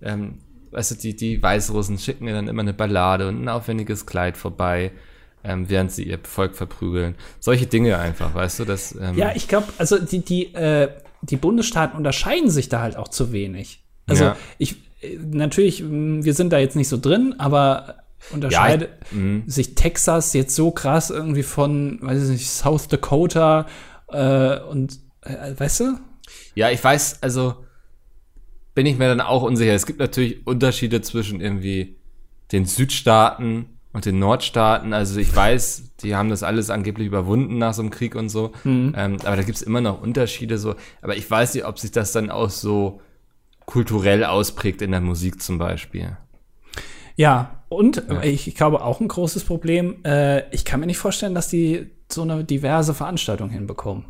ähm, weißt du, die, die Weißrussen schicken mir dann immer eine Ballade und ein aufwendiges Kleid vorbei, ähm, während sie ihr Volk verprügeln. Solche Dinge einfach, weißt du, das. Ähm ja, ich glaube, also die, die, äh, die Bundesstaaten unterscheiden sich da halt auch zu wenig. Also ja. ich, natürlich, wir sind da jetzt nicht so drin, aber unterscheidet ja, ich, mhm. sich Texas jetzt so krass irgendwie von, weiß ich nicht, South Dakota äh, und äh, weißt du? Ja, ich weiß, also bin ich mir dann auch unsicher. Es gibt natürlich Unterschiede zwischen irgendwie den Südstaaten und den Nordstaaten. Also ich weiß, die haben das alles angeblich überwunden nach so einem Krieg und so. Mhm. Ähm, aber da gibt es immer noch Unterschiede so. Aber ich weiß nicht, ob sich das dann auch so kulturell ausprägt in der Musik zum Beispiel. Ja, und ja. Ich, ich, glaube auch ein großes Problem, äh, ich kann mir nicht vorstellen, dass die so eine diverse Veranstaltung hinbekommen.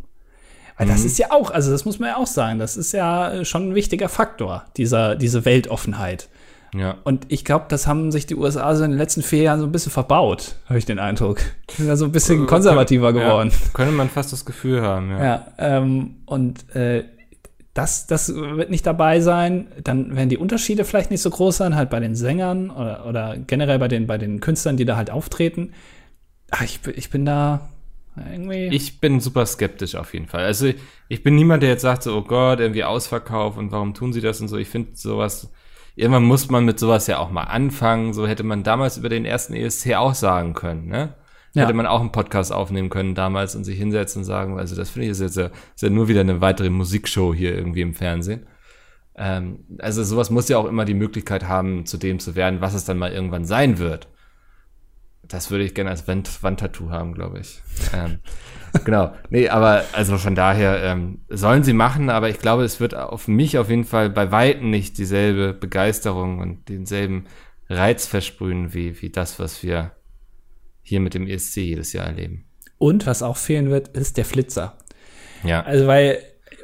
Weil mhm. das ist ja auch, also das muss man ja auch sagen, das ist ja schon ein wichtiger Faktor, dieser, diese Weltoffenheit. Ja. Und ich glaube, das haben sich die USA so in den letzten vier Jahren so ein bisschen verbaut, habe ich den Eindruck. Sind ja so ein bisschen äh, konservativer geworden. Ja, könnte man fast das Gefühl haben, ja. Ja, ähm, und äh, das, das wird nicht dabei sein. Dann werden die Unterschiede vielleicht nicht so groß sein, halt bei den Sängern oder, oder generell bei den, bei den Künstlern, die da halt auftreten. Ach, ich, ich bin da irgendwie. Ich bin super skeptisch auf jeden Fall. Also ich bin niemand, der jetzt sagt so, oh Gott, irgendwie Ausverkauf und warum tun sie das und so. Ich finde sowas, irgendwann muss man mit sowas ja auch mal anfangen. So hätte man damals über den ersten ESC auch sagen können, ne? Ja. Hätte man auch einen Podcast aufnehmen können damals und sich hinsetzen und sagen, also das finde ich ist jetzt ja, ist ja nur wieder eine weitere Musikshow hier irgendwie im Fernsehen. Ähm, also sowas muss ja auch immer die Möglichkeit haben, zu dem zu werden, was es dann mal irgendwann sein wird. Das würde ich gerne als Wand Wandtattoo haben, glaube ich. ähm, genau. Nee, aber also von daher ähm, sollen sie machen, aber ich glaube, es wird auf mich auf jeden Fall bei Weitem nicht dieselbe Begeisterung und denselben Reiz versprühen wie, wie das, was wir hier mit dem ESC jedes Jahr erleben. Und was auch fehlen wird, ist der Flitzer. Ja. Also, weil,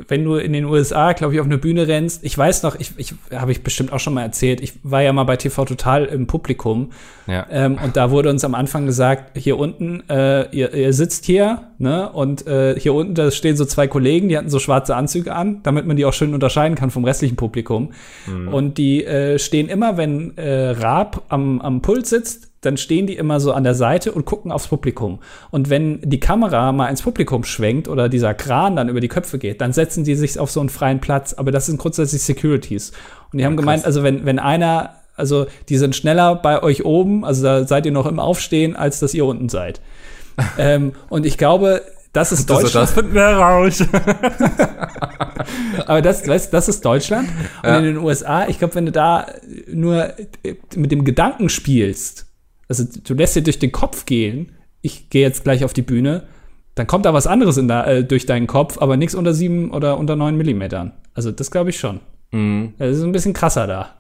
wenn du in den USA, glaube ich, auf eine Bühne rennst, ich weiß noch, ich, ich habe ich bestimmt auch schon mal erzählt, ich war ja mal bei TV Total im Publikum. Ja. Ähm, und da wurde uns am Anfang gesagt, hier unten, äh, ihr, ihr sitzt hier, ne? Und äh, hier unten, da stehen so zwei Kollegen, die hatten so schwarze Anzüge an, damit man die auch schön unterscheiden kann vom restlichen Publikum. Mhm. Und die äh, stehen immer, wenn äh, Raab am, am Pult sitzt, dann stehen die immer so an der Seite und gucken aufs Publikum. Und wenn die Kamera mal ins Publikum schwenkt oder dieser Kran dann über die Köpfe geht, dann setzen die sich auf so einen freien Platz. Aber das sind grundsätzlich Securities. Und die haben ja, gemeint, also wenn, wenn einer, also die sind schneller bei euch oben, also da seid ihr noch im Aufstehen, als dass ihr unten seid. ähm, und ich glaube, das ist Deutschland. Das wir raus. Aber das, weißt, das ist Deutschland. Und ja. in den USA, ich glaube, wenn du da nur mit dem Gedanken spielst, also du lässt dir durch den Kopf gehen, ich gehe jetzt gleich auf die Bühne, dann kommt da was anderes in da, äh, durch deinen Kopf, aber nichts unter sieben oder unter neun Millimetern. Also das glaube ich schon. Mhm. Das ist ein bisschen krasser da.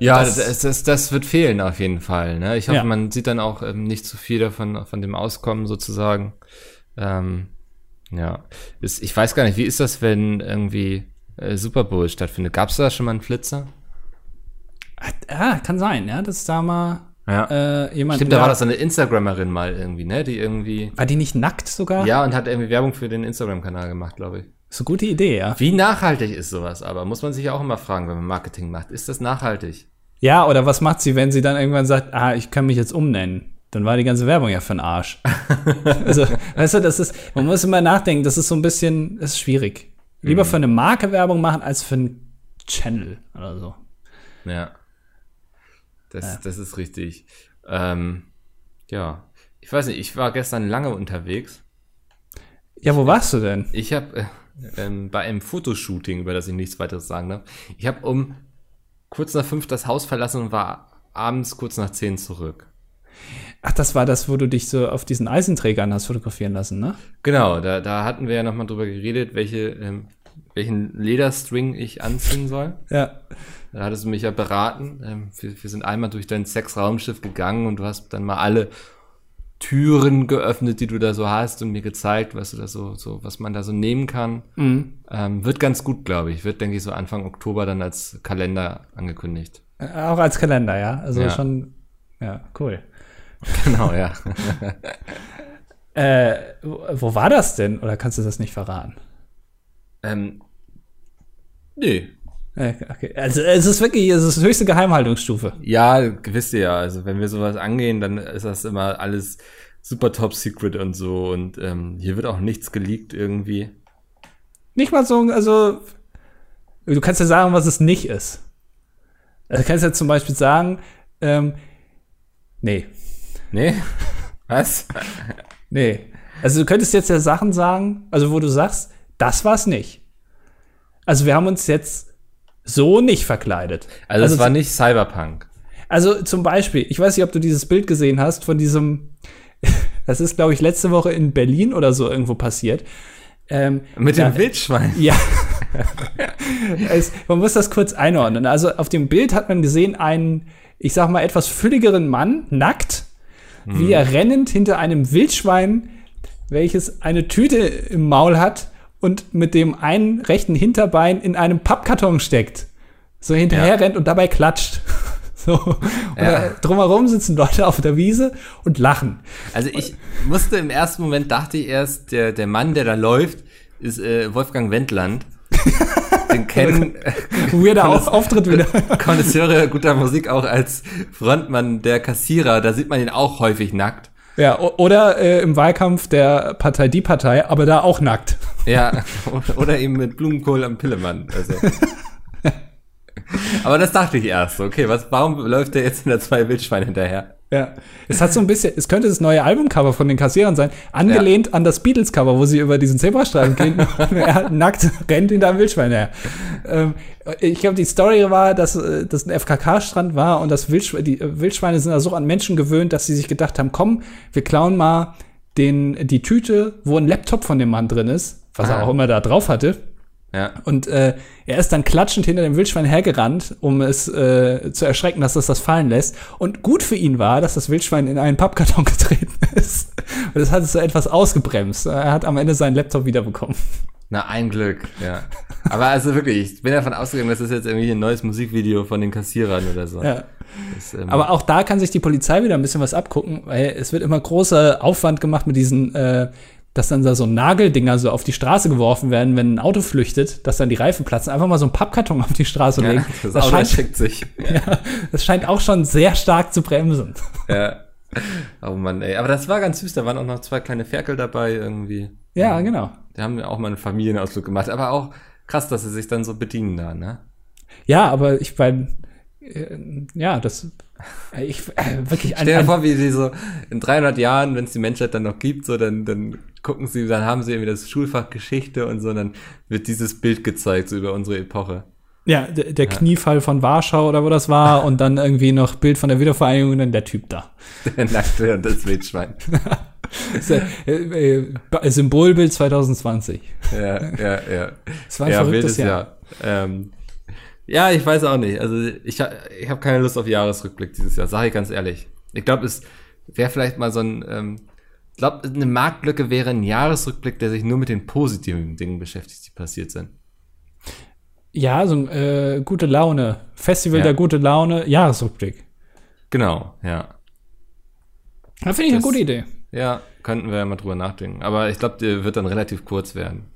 Ja, das, das, das, das, wird fehlen auf jeden Fall. Ne? Ich hoffe, ja. man sieht dann auch ähm, nicht zu viel davon, von dem Auskommen sozusagen. Ähm, ja, ist, ich weiß gar nicht, wie ist das, wenn irgendwie äh, Super Bowl stattfindet? Gab es da schon mal einen Flitzer? Ah, kann sein, ja, dass da mal ja. Äh, jemand, Stimmt, da war das so eine Instagrammerin mal irgendwie, ne? Die irgendwie. War die nicht nackt sogar? Ja, und hat irgendwie Werbung für den Instagram-Kanal gemacht, glaube ich. So gute Idee, ja. Wie nachhaltig ist sowas aber? Muss man sich ja auch immer fragen, wenn man Marketing macht. Ist das nachhaltig? Ja, oder was macht sie, wenn sie dann irgendwann sagt, ah, ich kann mich jetzt umnennen? Dann war die ganze Werbung ja für den Arsch. also, weißt du, das ist, man muss immer nachdenken, das ist so ein bisschen, das ist schwierig. Lieber mhm. für eine Marke Werbung machen als für einen Channel oder so. Ja. Das, ja. das ist richtig. Ähm, ja, ich weiß nicht, ich war gestern lange unterwegs. Ja, wo warst du denn? Ich habe äh, ähm, bei einem Fotoshooting, über das ich nichts weiteres sagen darf, ich habe um kurz nach fünf das Haus verlassen und war abends kurz nach zehn zurück. Ach, das war das, wo du dich so auf diesen Eisenträgern hast fotografieren lassen, ne? Genau, da, da hatten wir ja nochmal drüber geredet, welche, ähm, welchen Lederstring ich anziehen soll. ja. Da hattest du mich ja beraten. Ähm, wir, wir sind einmal durch dein Sexraumschiff gegangen und du hast dann mal alle Türen geöffnet, die du da so hast und mir gezeigt, was du da so, so, was man da so nehmen kann. Mhm. Ähm, wird ganz gut, glaube ich. Wird, denke ich, so Anfang Oktober dann als Kalender angekündigt. Äh, auch als Kalender, ja. Also ja. schon, ja, cool. Genau, ja. Äh, wo war das denn? Oder kannst du das nicht verraten? ähm, nee. Äh, Okay. Also es ist wirklich, es ist höchste Geheimhaltungsstufe. Ja, wisst ihr ja, also wenn wir sowas angehen, dann ist das immer alles super top secret und so und ähm, hier wird auch nichts geleakt irgendwie. Nicht mal so, also du kannst ja sagen, was es nicht ist. Also du kannst ja zum Beispiel sagen, ähm, nee, Nee? Was? nee. Also du könntest jetzt ja Sachen sagen, also wo du sagst, das war's nicht. Also wir haben uns jetzt so nicht verkleidet. Also, es war nicht Cyberpunk. Also zum Beispiel, ich weiß nicht, ob du dieses Bild gesehen hast von diesem, das ist, glaube ich, letzte Woche in Berlin oder so irgendwo passiert. Ähm, Mit Ja. dem Wildschwein. ja. es, man muss das kurz einordnen. Also auf dem Bild hat man gesehen einen, ich sag mal, etwas fülligeren Mann, nackt, wie er rennend hinter einem Wildschwein, welches eine Tüte im Maul hat und mit dem einen rechten Hinterbein in einem Pappkarton steckt. So hinterher Ja. rennt und dabei klatscht. So. Und Ja. drumherum sitzen Leute auf der Wiese und lachen. Also ich musste im ersten Moment, dachte ich erst, der, der Mann, der da läuft, ist äh, Wolfgang Wendland. Den kennen Weirder Auf Auftritt wieder. Konnoisseure guter Musik auch als Frontmann der Kassierer. Da sieht man ihn auch häufig nackt. Ja, oder äh, im Wahlkampf der Partei Die Partei, aber da auch nackt. Ja, oder eben mit Blumenkohl am Pillemann. Also. Aber das dachte ich erst. Okay, was, warum läuft der jetzt in der zwei Wildschweine hinterher? Ja. Es hat so ein bisschen, es könnte das neue Albumcover von den Kassierern sein, angelehnt an das Beatles-Cover, wo sie über diesen Zebrastreifen gehen und er nackt rennt hinter einem Wildschwein her. Ähm, ich glaube, die Story war, dass äh, das ein FKK-Strand war und das Wildschwe die äh, Wildschweine sind da so an Menschen gewöhnt, dass sie sich gedacht haben, komm, wir klauen mal den, die Tüte, wo ein Laptop von dem Mann drin ist, was er Ah. auch immer da drauf hatte. Ja. Und äh, er ist dann klatschend hinter dem Wildschwein hergerannt, um es äh, zu erschrecken, dass es das fallen lässt. Und gut für ihn war, dass das Wildschwein in einen Pappkarton getreten ist. Und das hat es so etwas ausgebremst. Er hat am Ende seinen Laptop wiederbekommen. Na, ein Glück, ja. Aber also wirklich, ich bin davon ausgegangen, das ist jetzt irgendwie ein neues Musikvideo von den Kassierern oder so. Ja. Das, ähm, Aber auch da kann sich die Polizei wieder ein bisschen was abgucken, weil es wird immer großer Aufwand gemacht mit diesen, äh, dass dann da so Nageldinger so auf die Straße geworfen werden, wenn ein Auto flüchtet, dass dann die Reifen platzen. Einfach mal so einen Pappkarton auf die Straße ja, legen. das Das Auto scheint, erschreckt sich. ja, das scheint auch schon sehr stark zu bremsen. Ja. Oh Mann, ey. Aber das war ganz süß. Da waren auch noch zwei kleine Ferkel dabei irgendwie. Ja, genau. Die haben auch mal einen Familienausflug gemacht. Aber auch krass, dass sie sich dann so bedienen da, ne? Ja, aber ich meine, äh, ja, das, ich, äh, wirklich ein, Stell dir vor, wie sie so in 300 Jahren, wenn es die Menschheit dann noch gibt, so dann, dann gucken sie, dann haben sie irgendwie das Schulfach Geschichte und so, und dann wird dieses Bild gezeigt, so über unsere Epoche. ja, der, der Kniefall von Warschau oder wo das war und dann irgendwie noch Bild von der Wiedervereinigung und dann der Typ da. Der Nackte und das Wildschwein. Äh, äh, Symbolbild 2020. Ja, ja, ja. Es war ein ja, verrücktes wildes Jahr. Jahr. Ähm, ja, ich weiß auch nicht. Also ich, ich habe keine Lust auf Jahresrückblick dieses Jahr, sage ich ganz ehrlich. Ich glaube, es wäre vielleicht mal so ein, ähm, ich glaube, eine Marktlücke wäre ein Jahresrückblick, der sich nur mit den positiven Dingen beschäftigt, die passiert sind. Ja, so ein äh, gute Laune, Festival Ja. der gute Laune, Jahresrückblick. Genau, ja. Da finde ich eine Das- gute Idee. Ja, könnten wir ja mal drüber nachdenken. Aber ich glaube, der wird dann relativ kurz werden.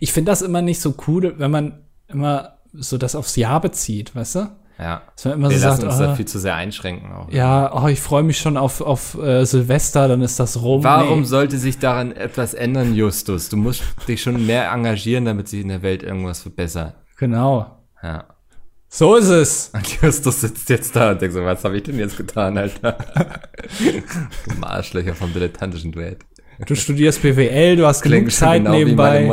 Ich finde das immer nicht so cool, wenn man immer so das aufs Jahr bezieht, weißt du? Ja. Dass man immer Wir so lassen sagt, uns da ah, viel zu sehr einschränken auch. ja, oh, ich freue mich schon auf, auf äh, Silvester, dann ist das rum. Warum Nee. sollte sich daran etwas ändern, Justus? Du musst dich schon mehr engagieren, damit sich in der Welt irgendwas verbessert. Genau. Ja. So ist es. Und Justus sitzt jetzt da und denkt so, was habe ich denn jetzt getan, Alter? du Arschlöcher vom dilettantischen Duett. Du studierst BWL, du hast genug Zeit genau nebenbei.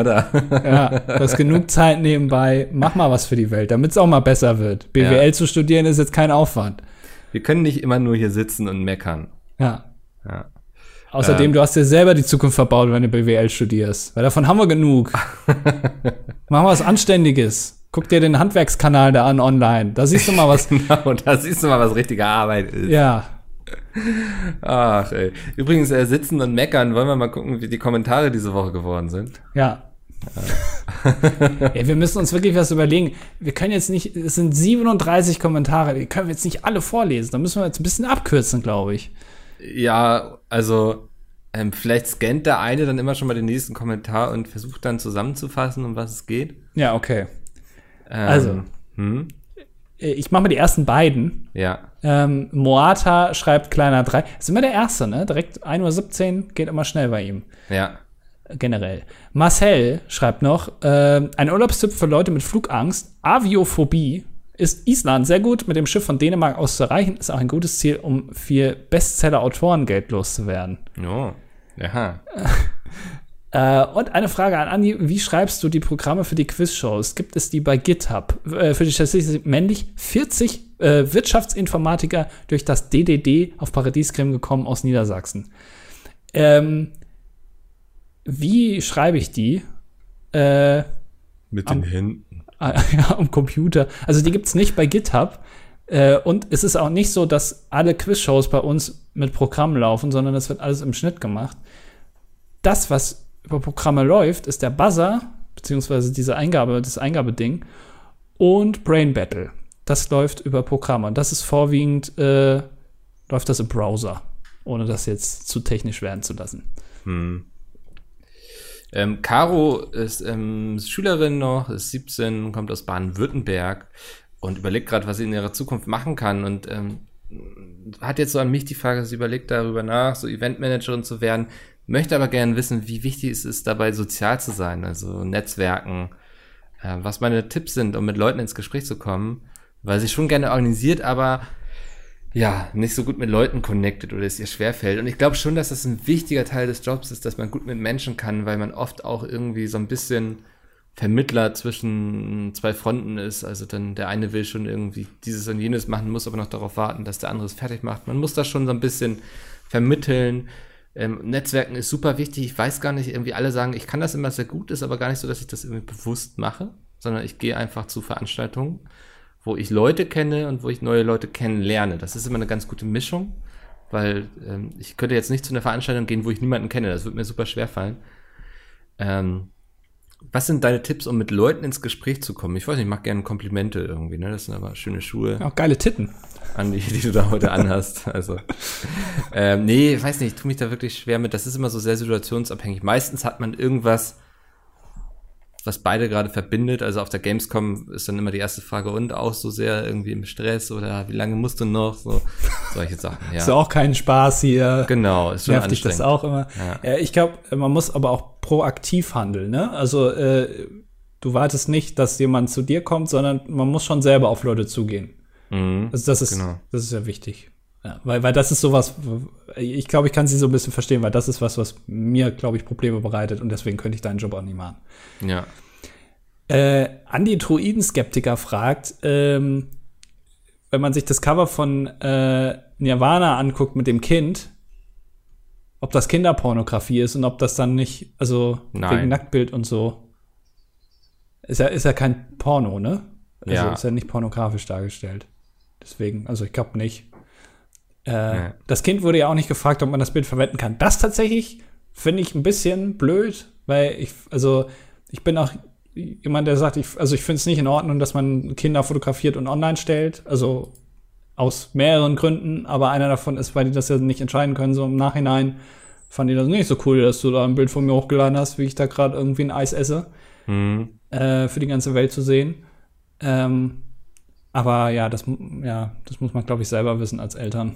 Ja, du hast genug Zeit nebenbei. Mach mal was für die Welt, damit es auch mal besser wird. BWL Ja. zu studieren ist jetzt kein Aufwand. Wir können nicht immer nur hier sitzen und meckern. Ja. Ja. Außerdem, Ähm. du hast dir selber die Zukunft verbaut, wenn du BWL studierst. Weil davon haben wir genug. Mach mal was Anständiges. Guck dir den Handwerkskanal da an online. Da siehst du mal was. Genau, da siehst du mal, was richtige Arbeit ist. ja. Ach, ey. Übrigens, äh, sitzen und meckern, wollen wir mal gucken, wie die Kommentare diese Woche geworden sind. Ja. ja, wir müssen uns wirklich was überlegen. Wir können jetzt nicht, es sind 37 Kommentare, die können wir jetzt nicht alle vorlesen. Da müssen wir jetzt ein bisschen abkürzen, glaube ich. Ja, also ähm, vielleicht scannt der eine dann immer schon mal den nächsten Kommentar und versucht dann zusammenzufassen, um was es geht. Ja, okay. Ähm, also, hm? Äh, ich mache mal die ersten beiden. Ja. Ähm, Moata schreibt kleiner 3. Ist immer der erste, ne? Direkt 1.17 Uhr geht immer schnell bei ihm. Ja. Generell. Marcel schreibt noch, äh, ein Urlaubstipp für Leute mit Flugangst, Aviophobie, ist Island sehr gut mit dem Schiff von Dänemark aus zu erreichen, ist auch ein gutes Ziel, um für Bestseller-Autoren Geld loszuwerden. Oh, ja. Äh, und eine Frage an Andi: Wie schreibst du die Programme für die Quizshows? Gibt es die bei GitHub? Äh, für die Statistik männlich 40 äh, Wirtschaftsinformatiker durch das DDD auf Paradiescreme gekommen aus Niedersachsen. Ähm, wie schreibe ich die? Äh, Mit den Händen. ja, am Computer. Also die gibt es nicht bei GitHub. Äh, und es ist auch nicht so, dass alle Quizshows bei uns mit Programmen laufen, sondern das wird alles im Schnitt gemacht. Das, was über Programme läuft, ist der Buzzer, beziehungsweise diese Eingabe, das Eingabeding und Brain Battle. Das läuft über Programme. Und das ist vorwiegend, äh, läuft das im Browser, ohne das jetzt zu technisch werden zu lassen. Hm. Ähm, Caro ist ähm, Schülerin noch, ist 17, kommt aus Baden-Württemberg und überlegt gerade, was sie in ihrer Zukunft machen kann und ähm, hat jetzt so an mich die Frage, sie überlegt darüber nach, so Eventmanagerin zu werden möchte aber gerne wissen, wie wichtig es ist, dabei sozial zu sein, also Netzwerken, äh, was meine Tipps sind, um mit Leuten ins Gespräch zu kommen, weil sie schon gerne organisiert, aber ja, nicht so gut mit Leuten connected oder es ihr schwerfällt. Und ich glaube schon, dass das ein wichtiger Teil des Jobs ist, dass man gut mit Menschen kann, weil man oft auch irgendwie so ein bisschen Vermittler zwischen zwei Fronten ist. Also dann der eine will schon irgendwie dieses und jenes machen, muss aber noch darauf warten, dass der andere es fertig macht. Man muss da schon so ein bisschen vermitteln. Ähm, Netzwerken ist super wichtig. Ich weiß gar nicht, irgendwie alle sagen, ich kann das immer sehr gut, ist aber gar nicht so, dass ich das irgendwie bewusst mache, sondern ich gehe einfach zu Veranstaltungen, wo ich Leute kenne und wo ich neue Leute kennenlerne. Das ist immer eine ganz gute Mischung, weil ähm, ich könnte jetzt nicht zu einer Veranstaltung gehen, wo ich niemanden kenne. Das würde mir super schwer fallen. Ähm, was sind deine Tipps, um mit Leuten ins Gespräch zu kommen? Ich weiß nicht, ich mache gerne Komplimente irgendwie, ne? Das sind aber schöne Schuhe. Auch geile Titten. An die, die du da heute anhast. Also. ähm, nee, weiß nicht, ich tue mich da wirklich schwer mit. Das ist immer so sehr situationsabhängig. Meistens hat man irgendwas, was beide gerade verbindet. Also auf der Gamescom ist dann immer die erste Frage, und auch so sehr irgendwie im Stress oder wie lange musst du noch? So solche Sachen. Ja. Ist auch kein Spaß hier. Genau, ist schon Nervt dich das auch immer. Ja. ich glaube, man muss aber auch proaktiv handeln. Ne? Also äh, du wartest nicht, dass jemand zu dir kommt, sondern man muss schon selber auf Leute zugehen. Mhm. Also das ist, genau. das ist ja wichtig. Ja, weil, weil das ist sowas, ich glaube, ich kann sie so ein bisschen verstehen, weil das ist was, was mir, glaube ich, Probleme bereitet und deswegen könnte ich deinen Job auch nicht machen. Ja. Äh, Andi Druiden-Skeptiker fragt, ähm, wenn man sich das Cover von äh, Nirvana anguckt mit dem Kind, ob das Kinderpornografie ist und ob das dann nicht, also Nein. wegen Nacktbild und so. Ist ja, ist ja kein Porno, ne? Also ja. ist ja nicht pornografisch dargestellt. Deswegen, also ich glaube nicht. Äh, ja. Das Kind wurde ja auch nicht gefragt, ob man das Bild verwenden kann. Das tatsächlich finde ich ein bisschen blöd, weil ich, also ich bin auch jemand, der sagt, ich, also ich finde es nicht in Ordnung, dass man Kinder fotografiert und online stellt. Also aus mehreren Gründen, aber einer davon ist, weil die das ja nicht entscheiden können, so im Nachhinein fand ich das nicht so cool, dass du da ein Bild von mir hochgeladen hast, wie ich da gerade irgendwie ein Eis esse, mhm. äh, für die ganze Welt zu sehen. Ähm, aber ja, das, ja, das muss man, glaube ich, selber wissen als Eltern.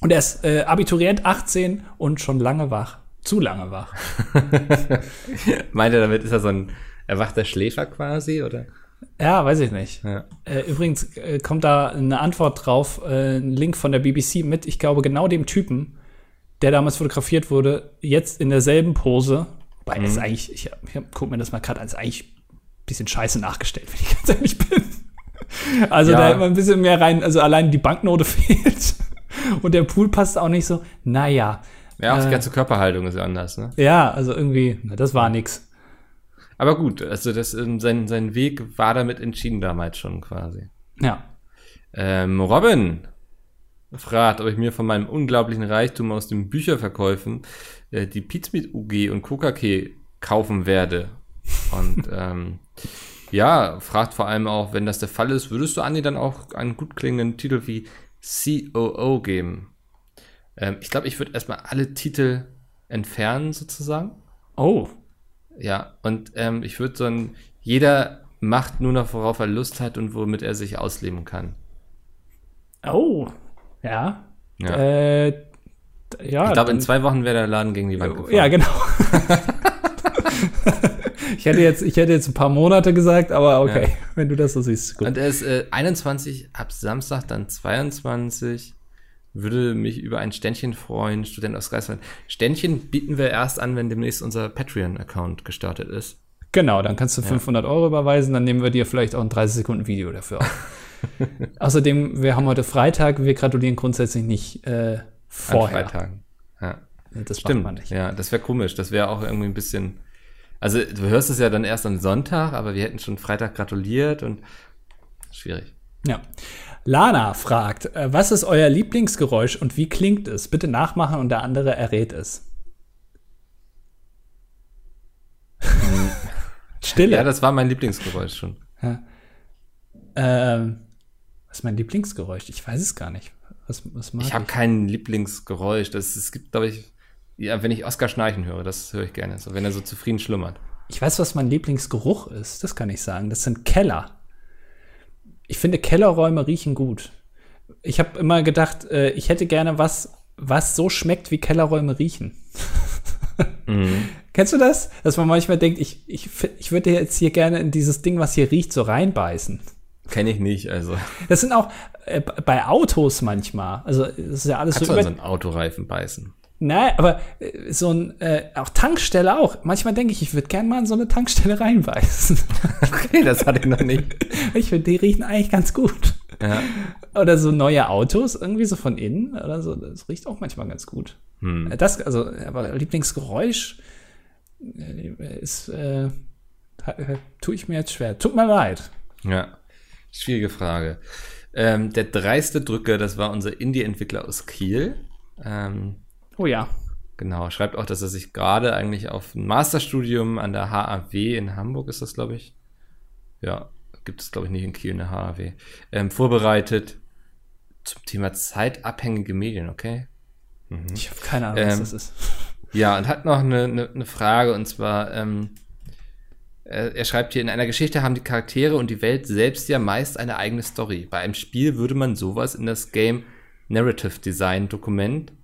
Und er ist äh, Abiturient 18 und schon lange wach. Zu lange wach. Meint er damit, ist er so ein erwachter Schläfer quasi, oder? Ja, weiß ich nicht. Ja. Äh, übrigens äh, kommt da eine Antwort drauf, äh, ein Link von der BBC mit, ich glaube, genau dem Typen, der damals fotografiert wurde, jetzt in derselben Pose. Wobei, mhm. ist eigentlich, ich, ich guck mir das mal gerade als eigentlich ein bisschen scheiße nachgestellt, wenn ich ganz ehrlich bin. Also ja. da immer ein bisschen mehr rein, also allein die Banknote fehlt. Und der Pool passt auch nicht so. Naja. Ja, auch äh, die ganze Körperhaltung ist anders, ne? Ja, also irgendwie, na, das war nix. Aber gut, also das, ähm, sein, sein Weg war damit entschieden damals schon quasi. Ja. Ähm, Robin fragt, ob ich mir von meinem unglaublichen Reichtum aus den Bücherverkäufen äh, die Pizmeet UG und KKK kaufen werde. Und ähm, ja, fragt vor allem auch, wenn das der Fall ist, würdest du Andi dann auch einen gut klingenden Titel wie COO geben? Ähm, ich glaube, ich würde erstmal alle Titel entfernen, sozusagen. Oh. Ja, und ähm, ich würde so ein, jeder macht nur noch, worauf er Lust hat und womit er sich ausleben kann. Oh, ja. Ja. Äh, ja, ich glaube, in zwei Wochen wäre der Laden gegen die Wand gefahren. Ja, genau. ich, hätte jetzt, ich hätte jetzt ein paar Monate gesagt, aber okay, wenn du das so siehst. Gut. Und er ist äh, 21, ab Samstag dann 22. Würde mich über ein Ständchen freuen, Student aus Greifswald. Ständchen bieten wir erst an, wenn demnächst unser Patreon-Account gestartet ist. Genau, dann kannst du 500 Euro überweisen, dann nehmen wir dir vielleicht auch ein 30 Sekunden Video dafür auf. Außerdem, wir haben heute Freitag, wir gratulieren grundsätzlich nicht äh, An vorher. Freitagen. Ja. Das Stimmt. macht man nicht. Ja, das wäre komisch. Das wäre auch irgendwie ein bisschen. Also, du hörst es ja dann erst am Sonntag, aber wir hätten schon Freitag gratuliert und schwierig. Ja. Lana fragt, äh, was ist euer Lieblingsgeräusch und wie klingt es? Bitte nachmachen und der andere errät es. Stille. Ja, das war mein Lieblingsgeräusch schon. ähm, was ist mein Lieblingsgeräusch? Ich weiß es gar nicht. Was, was Ich habe kein Lieblingsgeräusch. Das, es gibt, glaube ich, ja, wenn ich Oskar schnarchen höre, das höre ich gerne. So, wenn er so zufrieden schlummert. Ich weiß, was mein Lieblingsgeruch ist. Das kann ich sagen. Das sind Keller. Ich finde, Kellerräume riechen gut. Ich habe immer gedacht, äh, ich hätte gerne was, was so schmeckt, wie Kellerräume riechen. Kennst du das? Dass man manchmal denkt, ich, ich, ich würde jetzt hier gerne in dieses Ding, was hier riecht, so reinbeißen. Kenne ich nicht, also. Das sind auch äh, bei Autos manchmal. Also, das ist ja alles Kannst so du über, so einen Autoreifen beißen? Nein, aber äh, so ein, äh, auch Tankstelle auch. Manchmal denke ich, ich würde gerne mal in so eine Tankstelle reinbeißen. Okay, das hatte ich noch nicht. ich finde, die riechen eigentlich ganz gut. Ja. Oder so neue Autos, irgendwie so von innen oder so. Das riecht auch manchmal ganz gut. Hm. Äh, Das, also, aber Lieblingsgeräusch äh, ist, äh, tue ich mir jetzt schwer. Tut mir leid. Ja, schwierige Frage. Ähm, der dreiste Drücker, das war unser Indie-Entwickler aus Kiel. Ähm, Oh ja. genau, schreibt auch, dass er sich gerade eigentlich auf ein Masterstudium an der HAW in Hamburg ist das, glaube ich. Ja, gibt es, glaube ich, nicht in Kiel eine HAW. Ähm, vorbereitet zum Thema zeitabhängige Medien, okay? Ich habe keine Ahnung, was Ähm, das ist. Ja, und hat noch eine, eine, eine Frage, und zwar, ähm, er, er schreibt hier, in einer Geschichte haben die Charaktere und die Welt selbst ja meist eine eigene Story. Bei einem Spiel würde man sowas in das Game Narrative Design Dokument äh,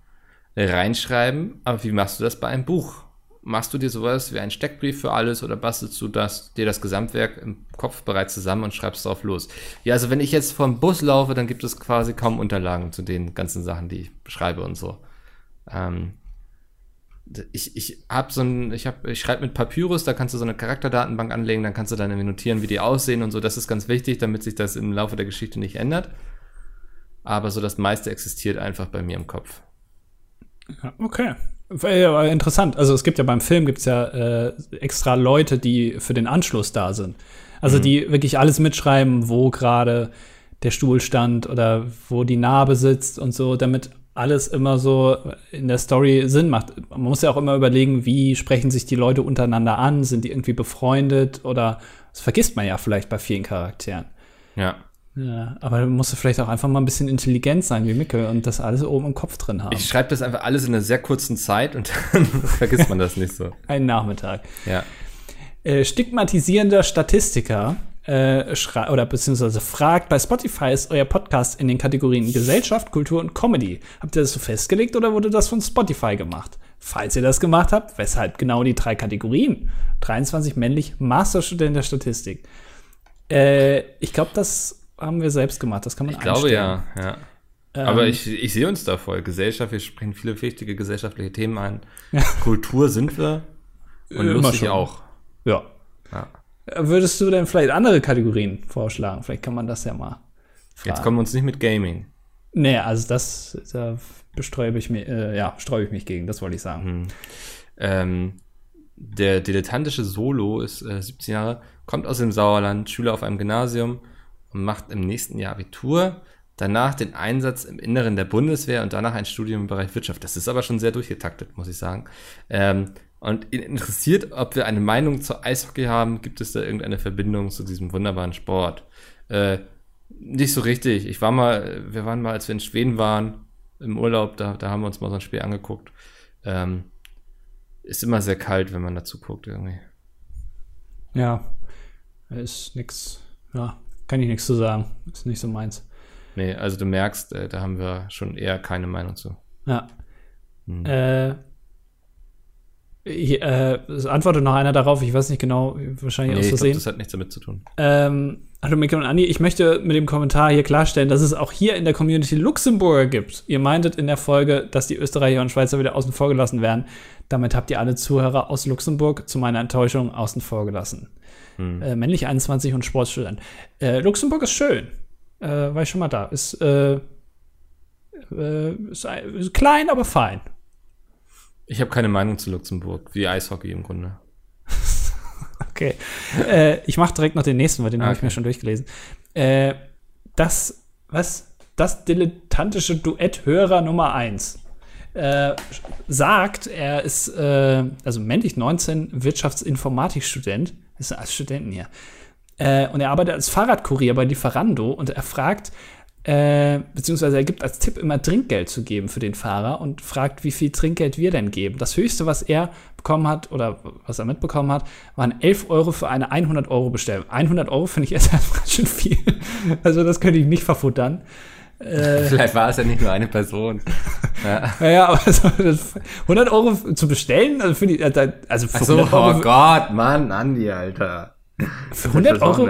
reinschreiben, aber wie machst du das bei einem Buch? Machst du dir sowas wie einen Steckbrief für alles oder bastelst du das, dir das Gesamtwerk im Kopf bereits zusammen und schreibst drauf los? Ja, also wenn ich jetzt vom Bus laufe, dann gibt es quasi kaum Unterlagen zu den ganzen Sachen, die ich beschreibe und so. Ähm, ich, ich habe so ein, ich habe, ich schreibe mit Papyrus, da kannst du so eine Charakterdatenbank anlegen, dann kannst du dann notieren, wie die aussehen und so. Das ist ganz wichtig, damit sich das im Laufe der Geschichte nicht ändert. Aber so das meiste existiert einfach bei mir im Kopf. Ja, okay. Äh, aber interessant. Also es gibt ja beim Film gibt's ja äh, extra Leute, die für den Anschluss da sind. Also die wirklich alles mitschreiben, wo gerade der Stuhl stand oder wo die Narbe sitzt und so, damit alles immer so in der Story Sinn macht. Man muss ja auch immer überlegen, wie sprechen sich die Leute untereinander an? Sind die irgendwie befreundet oder das vergisst man ja vielleicht bei vielen Charakteren. Ja. Ja, aber du musst vielleicht auch einfach mal ein bisschen intelligent sein wie Micke und das alles oben im Kopf drin haben. Ich schreibe das einfach alles in einer sehr kurzen Zeit und dann vergisst man das nicht so. Einen Nachmittag. Ja. Äh, stigmatisierender Statistiker äh, schrei- oder beziehungsweise fragt, bei Spotify ist euer Podcast in den Kategorien Gesellschaft, Kultur und Comedy. Habt ihr das so festgelegt oder wurde das von Spotify gemacht? Falls ihr das gemacht habt, weshalb genau die drei Kategorien? 23 männlich, Masterstudent der Statistik. Äh, ich glaube, das haben wir selbst gemacht. Das kann man Ich glaube einstellen. ja, ja. Ähm, Aber ich, ich sehe uns da voll. Gesellschaft, wir sprechen viele wichtige gesellschaftliche Themen an. Kultur sind wir und Immer lustig schon. auch. Ja. Ja. Würdest du denn vielleicht andere Kategorien vorschlagen? Vielleicht kann man das ja mal. Jetzt fragen. kommen wir uns nicht mit Gaming. Nee, also das, da besträube ich mich, äh, ja, sträube ich mich gegen, das wollte ich sagen. Ähm, der dilettantische Solo ist äh, 17 Jahre, kommt aus dem Sauerland, Schüler auf einem Gymnasium und macht im nächsten Jahr Abitur. Danach den Einsatz im Inneren der Bundeswehr und danach ein Studium im Bereich Wirtschaft. Das ist aber schon sehr durchgetaktet, muss ich sagen. Ähm, und ihn interessiert, ob wir eine Meinung zu Eishockey haben. Gibt es da irgendeine Verbindung zu diesem wunderbaren Sport? Äh, nicht so richtig. Ich war mal, wir waren mal, als wir in Schweden waren, im Urlaub, da, da haben wir uns mal so ein Spiel angeguckt. Ähm, ist immer sehr kalt, wenn man dazu guckt, irgendwie. Ja, ist nix, ja, kann ich nichts zu sagen. Ist nicht so meins. Nee, also du merkst, äh, da haben wir schon eher keine Meinung zu. Ja. Hm. Äh, ich, äh, es antwortet noch einer darauf, ich weiß nicht genau, wahrscheinlich nee, aus Versehen. Das hat nichts damit zu tun. Ähm, hallo Mikkel und Andi, ich möchte mit dem Kommentar hier klarstellen, dass es auch hier in der Community Luxemburger gibt. Ihr meintet in der Folge, dass die Österreicher und Schweizer wieder außen vor gelassen werden. Damit habt ihr alle Zuhörer aus Luxemburg zu meiner Enttäuschung außen vor gelassen. Hm. Äh, männlich 21 und Sportstudent. Äh, Luxemburg ist schön. Äh, war ich schon mal da. Ist, äh, äh, ist, ist klein, aber fein. Ich habe keine Meinung zu Luxemburg, wie Eishockey im Grunde. okay. äh, ich mache direkt noch den nächsten, weil den okay. habe ich mir schon durchgelesen. Das, was? Das dilettantische Duett-Hörer Nummer 1 äh, sagt, er ist, äh, also männlich 19, Wirtschaftsinformatikstudent, ist als Studenten hier. Äh, und er arbeitet als Fahrradkurier bei Lieferando und er fragt, äh, beziehungsweise er gibt als Tipp immer Trinkgeld zu geben für den Fahrer und fragt, wie viel Trinkgeld wir denn geben. Das höchste, was er bekommen hat oder was er mitbekommen hat, waren 11 Euro für eine 100 Euro Bestellung. 100 Euro finde ich erst schon viel. Also das könnte ich nicht verfuttern. Äh, Vielleicht war es ja nicht nur eine Person. Ja, naja, aber so, 100 Euro zu bestellen, also finde ich, äh, also für so, 100 Euro. Oh Gott, Mann, Andi, Alter. Für 100 Euro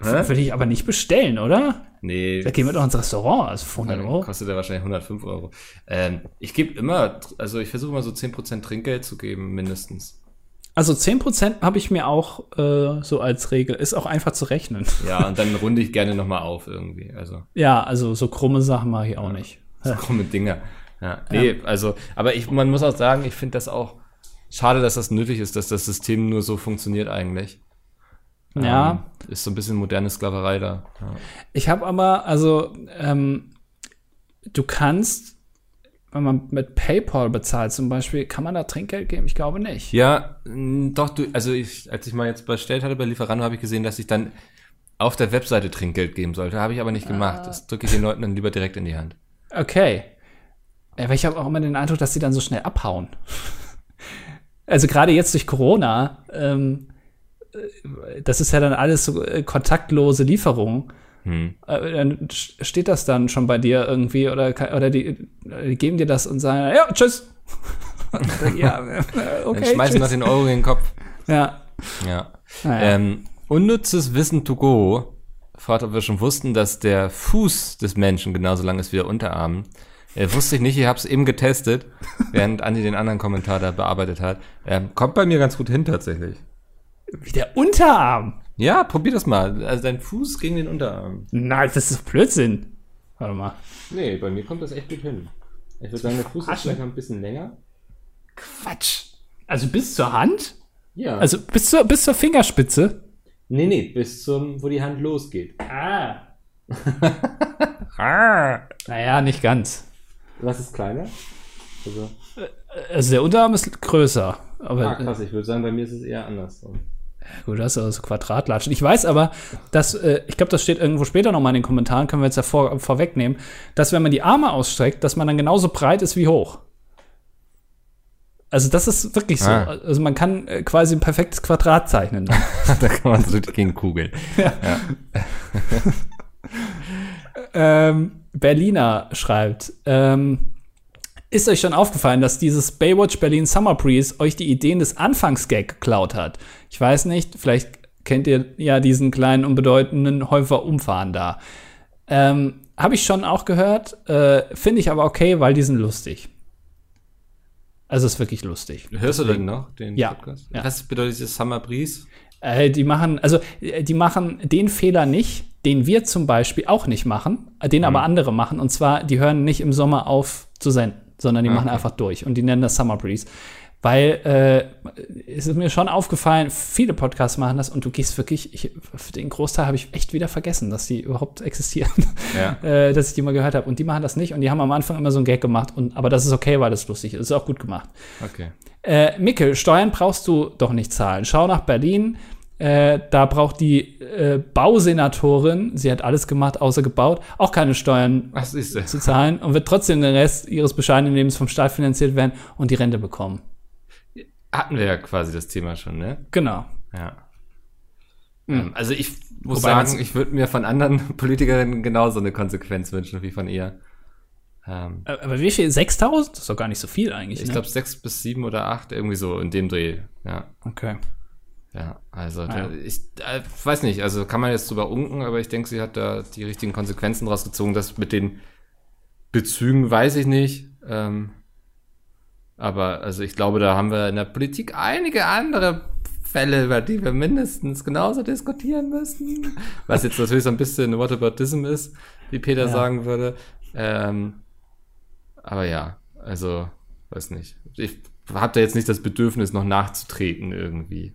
würde ich aber nicht bestellen, oder? Nee. Da gehen wir doch ins Restaurant, also für 100 Euro. Kostet ja wahrscheinlich 105 Euro. Ähm, ich gebe immer, also ich versuche mal so 10% Trinkgeld zu geben, mindestens. Also 10% habe ich mir auch äh, so als Regel. Ist auch einfach zu rechnen. Ja, und dann runde ich gerne nochmal auf irgendwie. Also. Ja, also so krumme Sachen mache ich auch ja, nicht. So krumme Dinge. Ja, nee, ja. also, aber ich, man muss auch sagen, ich finde das auch schade, dass das nötig ist, dass das System nur so funktioniert eigentlich. Ja. Ähm, ist so ein bisschen moderne Sklaverei da. Ja. Ich habe aber, also, ähm, du kannst wenn man mit PayPal bezahlt zum Beispiel, kann man da Trinkgeld geben? Ich glaube nicht. Ja, doch, du, also ich, als ich mal jetzt bestellt hatte bei Lieferando, habe ich gesehen, dass ich dann auf der Webseite Trinkgeld geben sollte. Habe ich aber nicht gemacht. Ah. Das drücke ich den Leuten dann lieber direkt in die Hand. Okay. Aber ich habe auch immer den Eindruck, dass sie dann so schnell abhauen. also gerade jetzt durch Corona, ähm, äh, das ist ja dann alles so äh, kontaktlose Lieferungen. Hm. Äh, dann steht das dann schon bei dir irgendwie oder, oder die, die geben dir das und sagen, ja, tschüss. ja, okay. Dann schmeißen tschüss. den Euro in den Kopf. Ja. Ja. Naja. Ähm, unnützes Wissen to go fragt, ob wir schon wussten, dass der Fuß des Menschen genauso lang ist wie der Unterarm. Äh, wusste ich nicht, ich habe es eben getestet, während Andi den anderen Kommentar da bearbeitet hat. Ähm, kommt bei mir ganz gut hin tatsächlich. Wie der Unterarm? Ja, probier das mal. Also dein Fuß gegen den Unterarm. Nein, das ist Blödsinn. Warte mal. Nee, bei mir kommt das echt gut hin. Ich würde sagen, der Fuß ist vielleicht noch ein bisschen länger. Quatsch. Also bis zur Hand? Ja. Also bis zur, bis zur Fingerspitze? Nee, nee, bis zum, wo die Hand losgeht. Ah. ah. Naja, nicht ganz. Was ist kleiner? Also, also der Unterarm ist größer. Aber, ah, krass, ich würde sagen, bei mir ist es eher andersrum. Gut, das ist also Quadratlatschen. Ich weiß aber, dass, äh, ich glaube, das steht irgendwo später nochmal in den Kommentaren, können wir jetzt ja vor, vorwegnehmen, dass wenn man die Arme ausstreckt, dass man dann genauso breit ist wie hoch. Also das ist wirklich so. Ah. Also man kann äh, quasi ein perfektes Quadrat zeichnen. da kann man so gegen Kugeln. Ja. ja. ähm, Berliner schreibt, ähm, ist euch schon aufgefallen, dass dieses Baywatch Berlin Summer Breeze euch die Ideen des Anfangsgag geklaut hat? Ich weiß nicht, vielleicht kennt ihr ja diesen kleinen unbedeutenden Häufer umfahren da. Ähm, Habe ich schon auch gehört, äh, finde ich aber okay, weil die sind lustig. Also ist wirklich lustig. Hörst du den noch, den ja, Podcast? Ja. Was bedeutet dieses Summer Breeze? Äh, die machen, also äh, die machen den Fehler nicht, den wir zum Beispiel auch nicht machen, den mhm. aber andere machen. Und zwar, die hören nicht im Sommer auf zu senden sondern die okay. machen einfach durch und die nennen das Summer Breeze. Weil äh, es ist mir schon aufgefallen, viele Podcasts machen das und du gehst wirklich, ich, den Großteil habe ich echt wieder vergessen, dass die überhaupt existieren, ja. äh, dass ich die mal gehört habe. Und die machen das nicht und die haben am Anfang immer so ein Gag gemacht. Und, aber das ist okay, weil das lustig ist. Das ist auch gut gemacht. Okay. Äh, Mickel, Steuern brauchst du doch nicht zahlen. Schau nach Berlin. Äh, da braucht die äh, Bausenatorin, sie hat alles gemacht, außer gebaut, auch keine Steuern zu zahlen und wird trotzdem den Rest ihres bescheidenen Lebens vom Staat finanziert werden und die Rente bekommen. Hatten wir ja quasi das Thema schon, ne? Genau. Ja. Mhm. Also ich muss Wobei sagen, ich würde mir von anderen Politikerinnen genauso eine Konsequenz wünschen wie von ihr. Ähm, Aber wie viel? 6000? Das ist doch gar nicht so viel eigentlich. Ich ne? glaube sechs bis sieben oder acht, irgendwie so in dem Dreh. Ja. Okay. Ja, also ah, ja. ich äh, weiß nicht, also kann man jetzt drüber unken, aber ich denke, sie hat da die richtigen Konsequenzen rausgezogen. Das mit den Bezügen weiß ich nicht. Ähm, aber also ich glaube, da haben wir in der Politik einige andere Fälle, über die wir mindestens genauso diskutieren müssen. Was jetzt natürlich so ein bisschen Whataboutism ist, wie Peter ja. sagen würde. Ähm, aber ja, also, weiß nicht. Ich habe da jetzt nicht das Bedürfnis, noch nachzutreten irgendwie.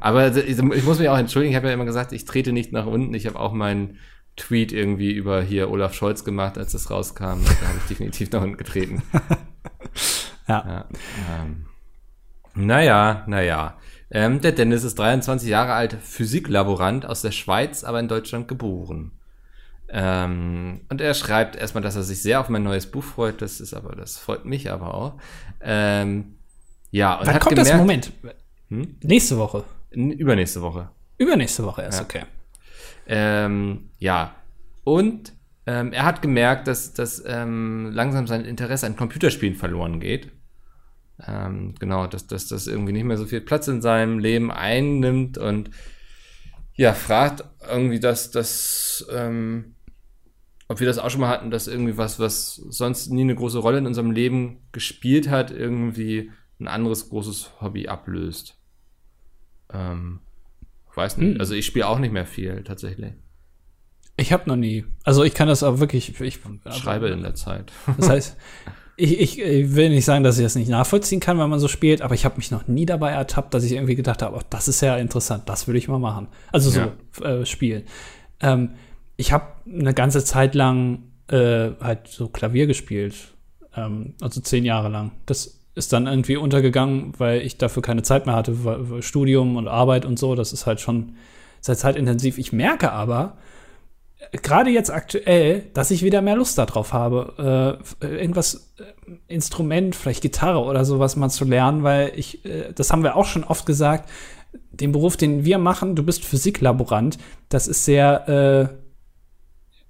Aber also, ich, ich muss mich auch entschuldigen, ich habe ja immer gesagt, ich trete nicht nach unten. Ich habe auch meinen Tweet irgendwie über hier Olaf Scholz gemacht, als das rauskam. Da habe ich definitiv nach unten getreten. ja. ja ähm, naja, naja. Ähm, der Dennis ist 23 Jahre alt, Physiklaborant aus der Schweiz, aber in Deutschland geboren. Ähm, und er schreibt erstmal, dass er sich sehr auf mein neues Buch freut. Das ist aber, das freut mich aber auch. Ähm, ja, und Wann hat kommt gemerkt, das? Moment. Hm? Nächste Woche. Übernächste Woche. Übernächste Woche erst, ja. okay. Ähm, ja. Und ähm, er hat gemerkt, dass, dass ähm, langsam sein Interesse an Computerspielen verloren geht. Ähm, genau, dass, dass das irgendwie nicht mehr so viel Platz in seinem Leben einnimmt und ja, fragt irgendwie, dass das, ähm, ob wir das auch schon mal hatten, dass irgendwie was, was sonst nie eine große Rolle in unserem Leben gespielt hat, irgendwie ein anderes großes Hobby ablöst. Ähm, weiß nicht. Hm. Also ich spiele auch nicht mehr viel tatsächlich. Ich habe noch nie. Also ich kann das auch wirklich. Ich schreibe in der Zeit. Das heißt, ich, ich, ich, will nicht sagen, dass ich das nicht nachvollziehen kann, wenn man so spielt, aber ich habe mich noch nie dabei ertappt, dass ich irgendwie gedacht habe, oh, das ist ja interessant, das würde ich mal machen. Also so ja. äh, spielen. Ähm, ich habe eine ganze Zeit lang äh, halt so Klavier gespielt, ähm, also zehn Jahre lang. Das ist dann irgendwie untergegangen, weil ich dafür keine Zeit mehr hatte, Studium und Arbeit und so. Das ist halt schon sehr zeitintensiv. Ich merke aber, gerade jetzt aktuell, dass ich wieder mehr Lust darauf habe, äh, irgendwas, äh, Instrument, vielleicht Gitarre oder sowas mal zu lernen, weil ich, äh, das haben wir auch schon oft gesagt, den Beruf, den wir machen, du bist Physiklaborant, das ist sehr,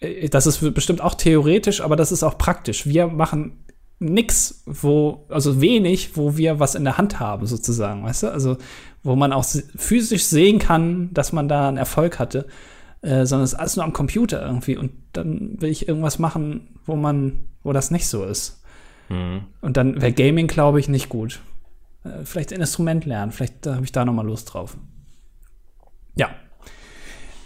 äh, äh das ist bestimmt auch theoretisch, aber das ist auch praktisch. Wir machen nix, wo, also wenig, wo wir was in der Hand haben, sozusagen, weißt du? Also, wo man auch physisch sehen kann, dass man da einen Erfolg hatte. Äh, sondern es ist alles nur am Computer irgendwie. Und dann will ich irgendwas machen, wo man, wo das nicht so ist. Mhm. Und dann wäre Gaming, glaube ich, nicht gut. Äh, vielleicht ein Instrument lernen, vielleicht habe ich da noch mal Lust drauf. Ja.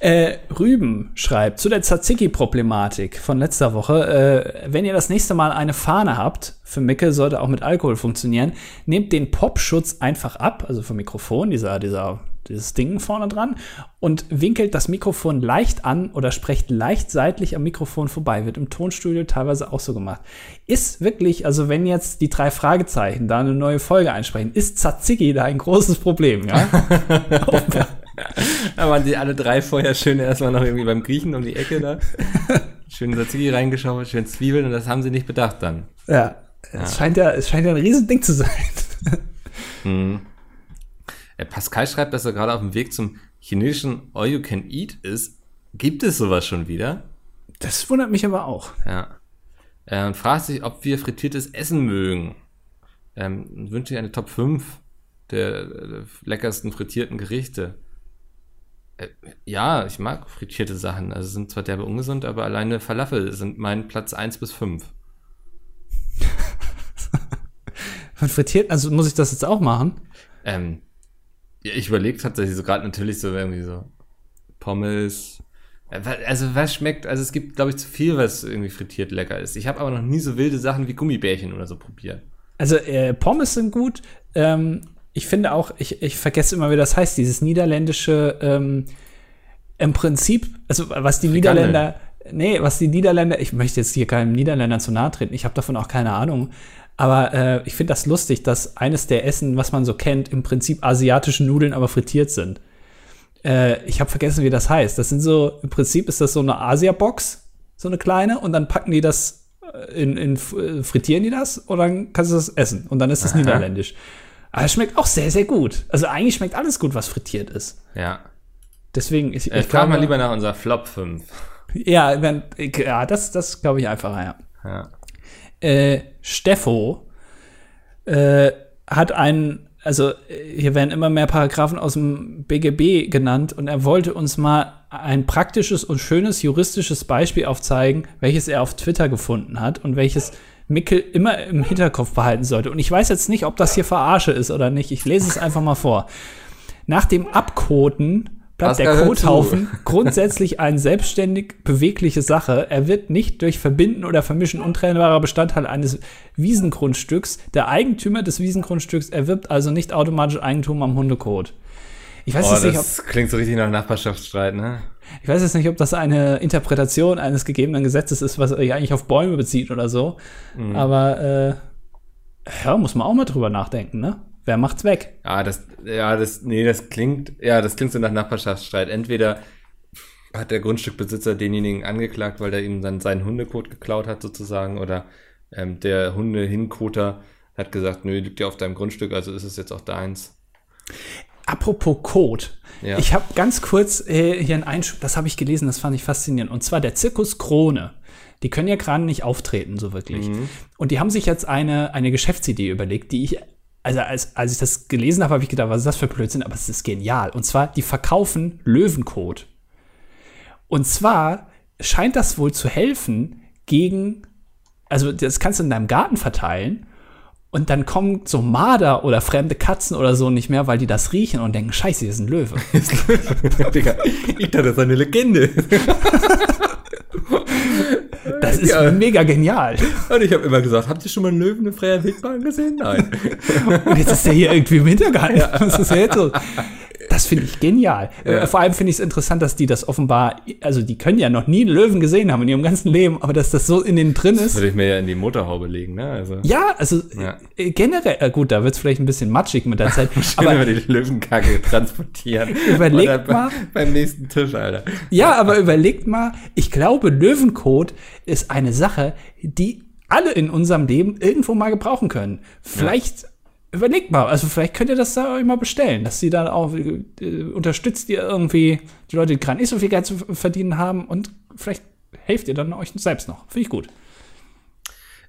Äh, Rüben schreibt zu der Tzatziki-Problematik von letzter Woche. Äh, wenn ihr das nächste Mal eine Fahne habt, für Micke sollte auch mit Alkohol funktionieren, nehmt den Popschutz einfach ab, also vom Mikrofon, dieser, dieser dieses Ding vorne dran und winkelt das Mikrofon leicht an oder sprecht leicht seitlich am Mikrofon vorbei. Wird im Tonstudio teilweise auch so gemacht. Ist wirklich, also wenn jetzt die drei Fragezeichen da eine neue Folge einsprechen, ist Tzatziki da ein großes Problem, ja? da waren die alle drei vorher schön erstmal noch irgendwie beim Griechen um die Ecke da. Schön Tzatziki reingeschaut, schön Zwiebeln und das haben sie nicht bedacht dann. Ja, ja. Es, scheint ja es scheint ja ein Riesending zu sein. Mhm. Äh, Pascal schreibt, dass er gerade auf dem Weg zum chinesischen All You Can Eat ist. Gibt es sowas schon wieder? Das wundert mich aber auch. Ja. Äh, und fragt sich, ob wir frittiertes Essen mögen. Ähm, wünsche ich eine Top 5 der, der leckersten frittierten Gerichte. Äh, ja, ich mag frittierte Sachen. Also sind zwar derbe ungesund, aber alleine Falafel sind mein Platz 1 bis 5. Von frittiert, also muss ich das jetzt auch machen? Ähm, ich überlege tatsächlich so gerade natürlich so irgendwie so Pommes. Also was schmeckt, also es gibt, glaube ich, zu viel, was irgendwie frittiert lecker ist. Ich habe aber noch nie so wilde Sachen wie Gummibärchen oder so probiert. Also äh, Pommes sind gut. Ähm, ich finde auch, ich, ich vergesse immer, wie das heißt, dieses niederländische, ähm, im Prinzip, also was die Frikandel. Niederländer, nee, was die Niederländer, ich möchte jetzt hier keinem Niederländer zu nahe treten, ich habe davon auch keine Ahnung, aber äh, ich finde das lustig, dass eines der Essen, was man so kennt, im Prinzip asiatische Nudeln, aber frittiert sind. Äh, ich habe vergessen, wie das heißt. Das sind so, im Prinzip ist das so eine Asia-Box, so eine kleine, und dann packen die das äh, in, in äh, frittieren die das und dann kannst du das essen. Und dann ist das Aha. niederländisch. Aber es schmeckt auch sehr, sehr gut. Also eigentlich schmeckt alles gut, was frittiert ist. Ja. Deswegen, ich, Ich ich frage mal lieber nach unserer Flop 5. Ja, wenn, ja das, das glaube ich einfacher, ja. Ja. äh, Steffo äh, hat einen, also äh, hier werden immer mehr Paragraphen aus dem BGB genannt und er wollte uns mal ein praktisches und schönes juristisches Beispiel aufzeigen, welches er auf Twitter gefunden hat und welches Mickel immer im Hinterkopf behalten sollte. Und ich weiß jetzt nicht, ob das hier Verarsche ist oder nicht. Ich lese es einfach mal vor. Nach dem Abkoten bleibt der. Kothaufen grundsätzlich eine selbstständig bewegliche Sache. Er wird nicht durch Verbinden oder Vermischen untrennbarer Bestandteil eines Wiesengrundstücks. Der Eigentümer des Wiesengrundstücks erwirbt also nicht automatisch Eigentum am Hundekot. Ich weiß, Oh, jetzt nicht, ob, das klingt so richtig nach Nachbarschaftsstreit, ne? ich weiß jetzt nicht, ob das eine Interpretation eines gegebenen Gesetzes ist, was sich eigentlich auf Bäume bezieht oder so. Mhm. Aber äh, ja, muss man auch mal drüber nachdenken, ne? Wer macht's weg? Ja, das, ja, das, nee, das klingt, ja, das klingt so nach Nachbarschaftsstreit. Entweder hat der Grundstückbesitzer denjenigen angeklagt, weil der ihm dann seinen Hundekot geklaut hat, sozusagen, oder ähm, der Hundehinkoter hat gesagt, nö, liegt ja auf deinem Grundstück, also ist es jetzt auch deins. Apropos Code. Ja. Ich habe ganz kurz äh, hier einen Einschub, das habe ich gelesen, das fand ich faszinierend. Und zwar der Zirkus Krone. Die können ja gerade nicht auftreten, so wirklich. Und die haben sich jetzt eine, eine Geschäftsidee überlegt, die ich, also als, als ich das gelesen habe, habe ich gedacht, was ist das für Blödsinn? Aber es ist genial. Und zwar, die verkaufen Löwenkot. Und zwar scheint das wohl zu helfen gegen, also das kannst du in deinem Garten verteilen und dann kommen so Marder oder fremde Katzen oder so nicht mehr, weil die das riechen und denken, scheiße, hier ist ein Löwe. Digga, ich dachte, das ist eine Legende. Das ist Ja. mega genial. Und ich habe immer gesagt, habt ihr schon mal einen Löwen in freier Wildbahn gesehen? Nein. Und jetzt ist der hier irgendwie im Hintergrund. Was ist jetzt so? Das finde ich genial. Äh, vor allem finde ich es interessant, dass die das offenbar, also die können ja noch nie einen Löwen gesehen haben in ihrem ganzen Leben, aber dass das so in denen drin ist. Würde ich mir ja in die Motorhaube legen, ne? Also. Ja, also Ja. äh, generell, äh, gut, da wird es vielleicht ein bisschen matschig mit der Zeit, Aber aber wir die Löwenkacke transportieren. Überlegt mal. Beim nächsten Tisch, Alter. Ja, aber überlegt mal, ich glaube, Löwenkot ist eine Sache, die alle in unserem Leben irgendwo mal gebrauchen können. Vielleicht überlegt mal, also vielleicht könnt ihr das da euch mal bestellen, dass sie dann auch äh, unterstützt ihr irgendwie die Leute, die gerade nicht so viel Geld zu verdienen haben und vielleicht helft ihr dann euch selbst noch. Finde ich gut.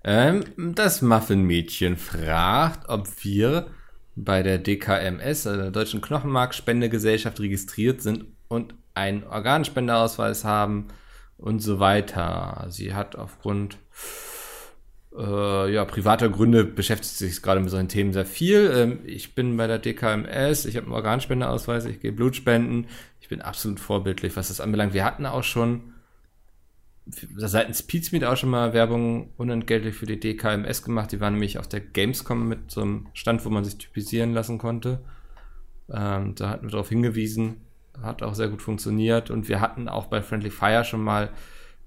Ähm, das Muffinmädchen fragt, ob wir bei der DKMS, also der Deutschen Knochenmarkspendegesellschaft, registriert sind und einen Organspendeausweis haben und so weiter. Sie hat aufgrund äh, ja, privater Gründe beschäftigt sich gerade mit solchen Themen sehr viel. Ähm, ich bin bei der DKMS, ich habe einen Organspendeausweis, ich gehe Blutspenden. Ich bin absolut vorbildlich, was das anbelangt. Wir hatten auch schon seitens Pizmeet auch schon mal Werbung unentgeltlich für die DKMS gemacht. Die waren nämlich auf der Gamescom mit so einem Stand, wo man sich typisieren lassen konnte. Ähm, da hatten wir darauf hingewiesen. Hat auch sehr gut funktioniert. Und wir hatten auch bei Friendly Fire schon mal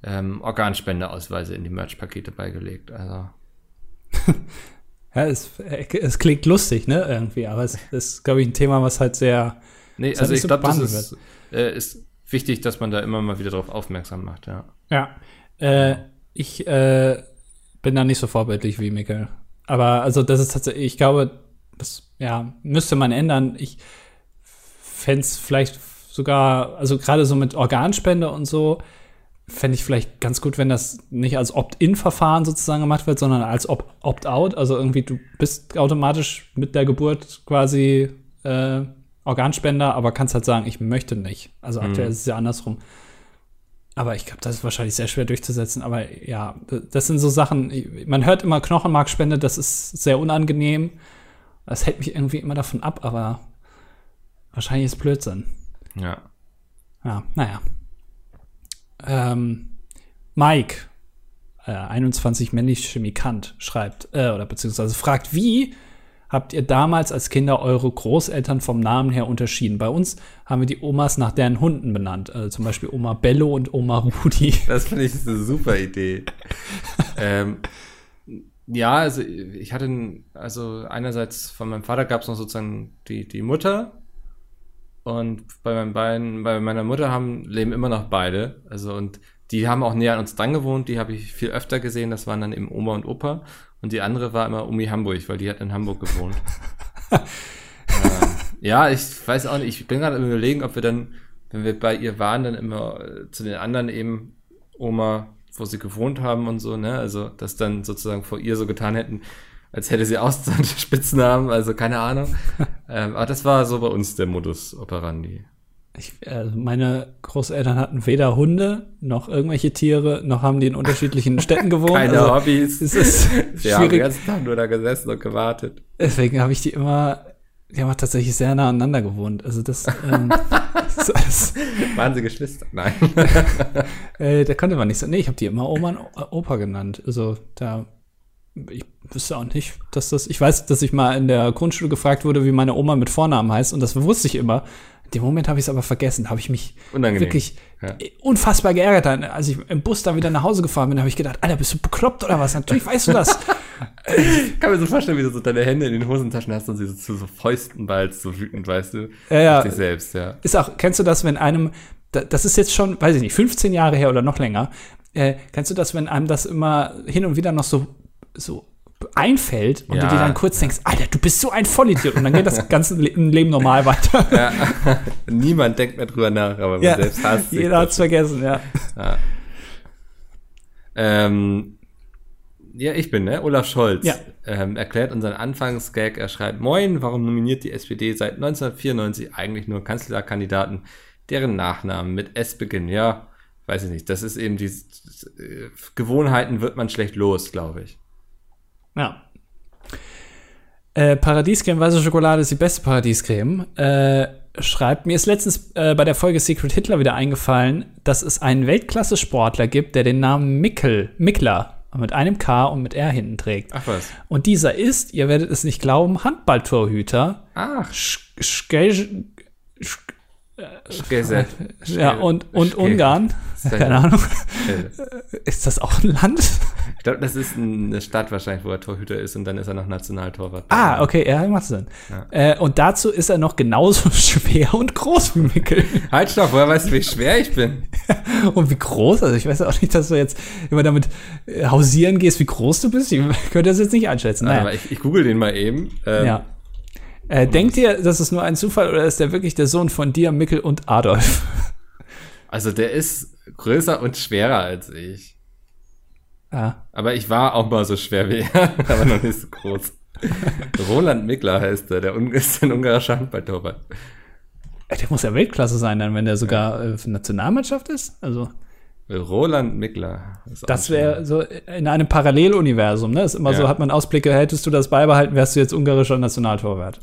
ähm, Organspendeausweise in die Merch-Pakete beigelegt. Also Ja, es, es klingt lustig, ne, irgendwie, aber es ist, glaube ich, ein Thema, was halt sehr, Nee, Ist also halt nicht ich so glaube, das ist, äh, ist wichtig, dass man da immer mal wieder darauf aufmerksam macht, ja. Ja. Äh, ich äh, bin da nicht so vorbildlich wie Mikkel. Aber also das ist tatsächlich, ich glaube, das ja, müsste man ändern. Ich fände es vielleicht sogar, also gerade so mit Organspende und so, fände ich vielleicht ganz gut, wenn das nicht als Opt-in-Verfahren sozusagen gemacht wird, sondern als Op- Opt-out. Also irgendwie, du bist automatisch mit der Geburt quasi äh, Organspender, aber kannst halt sagen, ich möchte nicht. Also aktuell ist es ja andersrum. Aber ich glaube, das ist wahrscheinlich sehr schwer durchzusetzen. Aber ja, das sind so Sachen, man hört immer Knochenmarkspende, das ist sehr unangenehm. Das hält mich irgendwie immer davon ab, aber wahrscheinlich ist Blödsinn. Ja. Ja, naja. Ähm, Mike äh, 21 männlich Chemikant schreibt, äh, oder beziehungsweise fragt, wie habt ihr damals als Kinder eure Großeltern vom Namen her unterschieden? Bei uns haben wir die Omas nach deren Hunden benannt. Also zum Beispiel Oma Bello und Oma Rudi. Das finde ich eine super Idee. ähm, ja, also ich hatte, also einerseits von meinem Vater gab es noch sozusagen die, die Mutter und bei meinen beiden, bei meiner Mutter haben, leben immer noch beide. Also und die haben auch näher an uns dran gewohnt, die habe ich viel öfter gesehen, das waren dann eben Oma und Opa. Und die andere war immer Umi Hamburg, weil die hat in Hamburg gewohnt. ähm, ja, ich weiß auch nicht, ich bin gerade überlegen, ob wir dann, wenn wir bei ihr waren, dann immer äh, zu den anderen eben Oma, wo sie gewohnt haben und so, ne? Also, dass dann sozusagen vor ihr so getan hätten, als hätte sie auch so einen Spitznamen, also keine Ahnung. ähm, aber das war so bei uns der Modus operandi. Ich, also meine Großeltern hatten weder Hunde noch irgendwelche Tiere, noch haben die in unterschiedlichen Städten gewohnt. Keine also, Hobbys. Es ist Wir haben den ganzen Tag nur da gesessen und gewartet. Deswegen habe ich die immer, die haben tatsächlich sehr nah aneinander gewohnt. Also das, ähm, das, das Waren sie Geschwister? Nein. äh, da konnte man nicht so. Nee, ich habe die immer Oma und Opa genannt. Also da, ich wüsste auch nicht, dass das. Ich weiß, dass ich mal in der Grundschule gefragt wurde, wie meine Oma mit Vornamen heißt, und das wusste ich immer. In dem Moment habe ich es aber vergessen. Habe ich mich Unangenehm. wirklich Ja. unfassbar geärgert. Dann, Als ich im Bus da wieder nach Hause gefahren bin, habe ich gedacht, Alter, bist du bekloppt oder was? Natürlich weißt du das. Ich kann mir so vorstellen, wie du so deine Hände in den Hosentaschen hast und sie so zu so Fäusten ballst, so wütend, weißt du. Ja, ja. Dich selbst, ja. ist auch, kennst du das, wenn einem, da- das ist jetzt schon, weiß ich nicht, 15 Jahre her oder noch länger, äh, kennst du das, wenn einem das immer hin und wieder noch so, so einfällt und Ja, du dir dann kurz denkst, Alter, du bist so ein Vollidiot und dann geht das ganze Le Leben normal weiter. ja. Niemand denkt mehr drüber nach, aber man Ja, selbst hasst sich. jeder hat's vergessen, ja. Ähm, ja, ich bin, ne? Olaf Scholz. Ja. Ähm, erklärt unseren Anfangsgag. Er schreibt, Moin, warum nominiert die SPD seit 1994 eigentlich nur Kanzlerkandidaten, deren Nachnamen mit S beginnen? Ja, weiß ich nicht. Das ist eben die äh, Gewohnheiten wird man schlecht los, glaube ich. Ja. Äh, Paradiescreme weiße Schokolade ist die beste Paradiescreme. Äh, schreibt, mir ist letztens äh, bei der Folge Secret Hitler wieder eingefallen, dass es einen Weltklasse-Sportler gibt, der den Namen Mickel, Mickler mit einem K und mit R hinten trägt. Ach was. Und dieser ist, ihr werdet es nicht glauben, Handballtorhüter. Ach, Sch Sch Sch Gese. ja, und, und Ungarn. Keine Ahnung. Ist das auch ein Land? Ich glaube, das ist eine Stadt wahrscheinlich, wo er Torhüter ist und dann ist er noch Nationaltorwart. Ah, okay, ja, macht Sinn. Ja. Äh, und dazu ist er noch genauso schwer und groß wie Mickel. Halt stopp, woher weißt du, wie schwer ich bin? und wie groß? Also ich weiß auch nicht, dass du jetzt immer damit äh, hausieren gehst, wie groß du bist. Ich könnte das jetzt nicht einschätzen. Naja. mal, ich, ich google den mal eben. Ähm, Ja. Äh, denkt ihr, das ist nur ein Zufall oder ist der wirklich der Sohn von dir, Mickel und Adolf? Also der ist größer und schwerer als ich. Ja. Aber ich war auch mal so schwer wie er, aber noch nicht so groß. Roland Mickler heißt er, der ist ein ungarischer Handballtorwart. Äh, Der muss ja Weltklasse sein, dann, wenn der sogar äh, für Nationalmannschaft ist. Also, Roland Mickler. Das wäre so in einem Paralleluniversum, ne? Ist immer so, Ja. hat man Ausblicke, hättest du das beibehalten, wärst du jetzt ungarischer Nationaltorwart.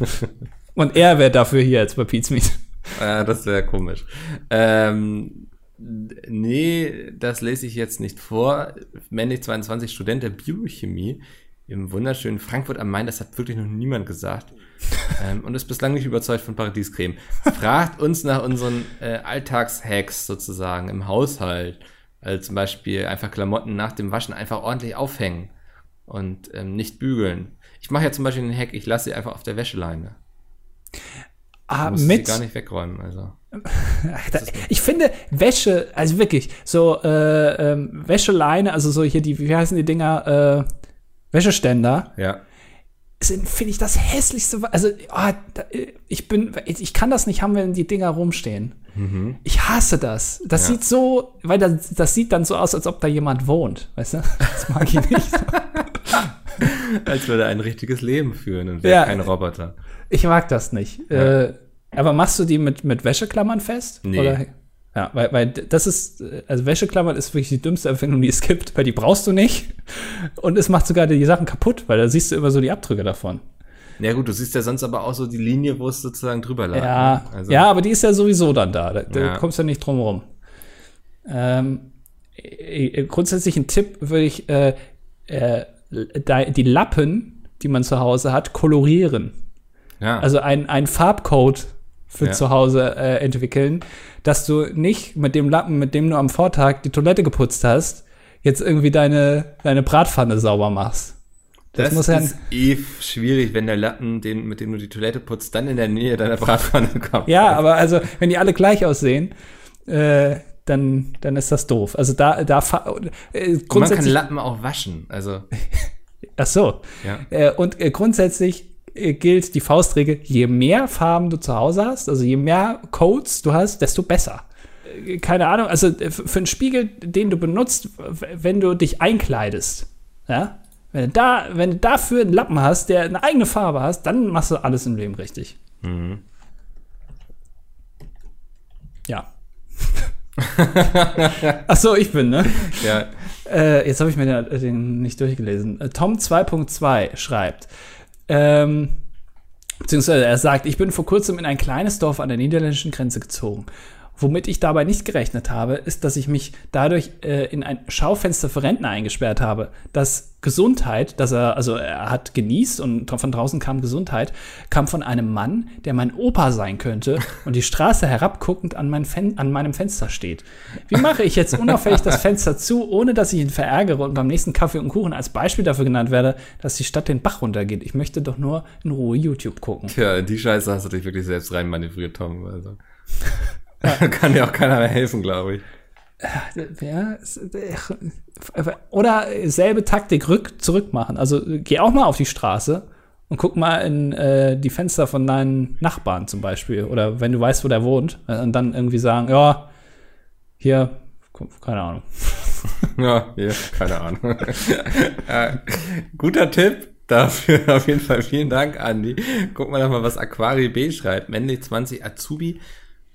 Und er wäre dafür hier jetzt bei Pete's. Ja, das wäre komisch. Ähm, nee, das lese ich jetzt nicht vor. Männlich 22 Student der Biochemie im wunderschönen Frankfurt am Main. Das hat wirklich noch niemand gesagt. ähm, und ist bislang nicht überzeugt von Paradiescreme. Fragt uns nach unseren äh, Alltagshacks sozusagen im Haushalt. Also zum Beispiel einfach Klamotten nach dem Waschen einfach ordentlich aufhängen und ähm, nicht bügeln. Ich mache ja zum Beispiel den Hack, ich lasse sie einfach auf der Wäscheleine. Ah, Muss sie mit, gar nicht wegräumen. Also. Ich finde Wäsche, also wirklich, so äh, ähm, Wäscheleine, also so hier die, wie heißen die Dinger, äh, Wäscheständer, Ja. sind, finde ich, das hässlichste. Also, da, ich bin, ich kann das nicht haben, wenn die Dinger rumstehen. Ich hasse das. Das Mhm. Ja. sieht so, weil das, das sieht dann so aus, als ob da jemand wohnt, weißt du? Das mag ich nicht. Als würde er ein richtiges Leben führen und wäre Ja. kein Roboter. Ich mag das nicht. Äh, aber machst du die mit, mit Wäscheklammern fest? Nee. Oder? Ja, weil, weil das ist, äh, also Wäscheklammern ist wirklich die dümmste Erfindung, die es gibt, weil die brauchst du nicht. Und es macht sogar die Sachen kaputt, weil da siehst du immer so die Abdrücke davon. Ja gut, du siehst ja sonst aber auch so die Linie, wo es sozusagen drüber lag. Ja, ne? Also, ja, aber die ist ja sowieso dann da. Da, da Ja. kommst du ja nicht drum rum. Ähm, äh, grundsätzlich ein Tipp würde ich äh, äh, die Lappen, die man zu Hause hat, kolorieren. Ja. Also ein, ein Farbcode für ja. zu Hause äh, entwickeln, dass du nicht mit dem Lappen, mit dem du am Vortag die Toilette geputzt hast, jetzt irgendwie deine, deine Bratpfanne sauber machst. Das, das ist eh schwierig, wenn der Lappen, den, mit dem du die Toilette putzt, dann in der Nähe deiner Bratpfanne kommt. Ja, aber also, wenn die alle gleich aussehen, äh, dann, dann ist das doof. Also da, da äh, grundsätzlich. Man kann Lappen auch waschen, also. Ach so. Ja. Äh, und äh, grundsätzlich gilt die Faustregel, je mehr Farben du zu Hause hast, also je mehr Codes du hast, desto besser. Äh, keine Ahnung, also äh, für einen Spiegel, den du benutzt, wenn du dich einkleidest, ja, wenn du, da, wenn du dafür einen Lappen hast, der eine eigene Farbe hast, dann machst du alles im Leben richtig. Mhm. Ja. Ach so, ich bin, ne? Ja. Äh, jetzt habe ich mir den, den, nicht durchgelesen. Tom 2.2 schreibt, ähm, beziehungsweise er sagt, ich bin vor kurzem in ein kleines Dorf an der niederländischen Grenze gezogen. Womit ich dabei nicht gerechnet habe, ist, dass ich mich dadurch äh, in ein Schaufenster für Rentner eingesperrt habe. Dass Gesundheit, dass er, also er hat genießt und von draußen kam Gesundheit, kam von einem Mann, der mein Opa sein könnte und die Straße herabguckend an, mein Fen an meinem Fenster steht. Wie mache ich jetzt unauffällig das Fenster zu, ohne dass ich ihn verärgere und beim nächsten Kaffee und Kuchen als Beispiel dafür genannt werde, dass die Stadt den Bach runtergeht? Ich möchte doch nur in Ruhe YouTube gucken. Tja, die Scheiße hast du dich wirklich selbst rein manövriert, Tom. Also. Kann dir auch keiner mehr helfen, glaube ich. Ja, oder selbe Taktik rück, zurück machen. Also geh auch mal auf die Straße und guck mal in äh, die Fenster von deinen Nachbarn zum Beispiel. Oder wenn du weißt, wo der wohnt, äh, und dann irgendwie sagen, ja, hier, keine Ahnung. Ja, hier, keine Ahnung. äh, guter Tipp dafür. Auf jeden Fall vielen Dank, Andi. Guck mal nochmal, was Aquari B schreibt. Männlich 20 Azubi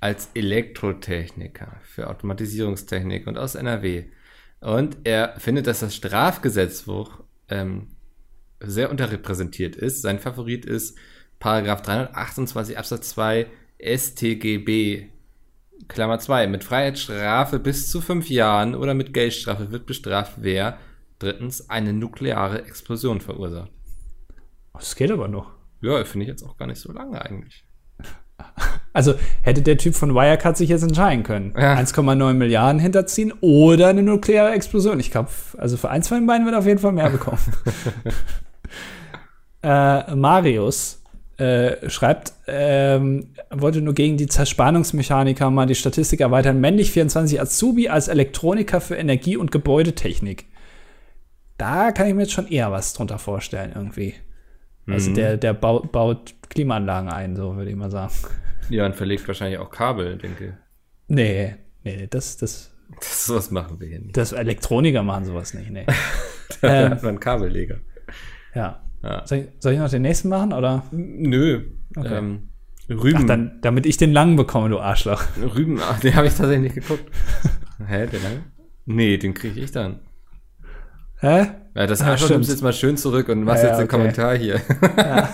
als Elektrotechniker für Automatisierungstechnik und aus NRW. Und er findet, dass das Strafgesetzbuch ähm, sehr unterrepräsentiert ist. Sein Favorit ist Paragraph 328 Absatz 2 StGB Klammer 2. Mit Freiheitsstrafe bis zu fünf Jahren oder mit Geldstrafe wird bestraft, wer drittens eine nukleare Explosion verursacht. Das geht aber noch. Ja, finde ich jetzt auch gar nicht so lange eigentlich. Also hätte der Typ von Wirecard sich jetzt entscheiden können. Ja. 1,9 Milliarden hinterziehen oder eine nukleare Explosion. Ich glaube, also für eins von den beiden wird er auf jeden Fall mehr bekommen. äh, Marius äh, schreibt, ähm, wollte nur gegen die Zerspannungsmechaniker mal die Statistik erweitern. Männlich 24 Azubi als Elektroniker für Energie- und Gebäudetechnik. Da kann ich mir jetzt schon eher was drunter vorstellen, irgendwie. Also mhm. der, der baut, baut Klimaanlagen ein, so würde ich mal sagen. Ja, und verlegt wahrscheinlich auch Kabel, denke Nee, nee, das, das. Das sowas machen wir hier nicht. Das Elektroniker machen sowas nicht, nee. da ähm, hat man Kabelleger. Ja. ja. Soll, ich, soll, ich, noch den nächsten machen, oder? Nö. Okay. Ähm, Rüben. Ach, dann, damit ich den langen bekomme, du Arschloch. Rüben, ach, den habe ich tatsächlich nicht geguckt. Hä, den langen? Nee, den kriege ich dann. Hä? Ja, das Arschloch nimmst jetzt mal schön zurück und machst ja, jetzt den okay. Kommentar hier. Ja.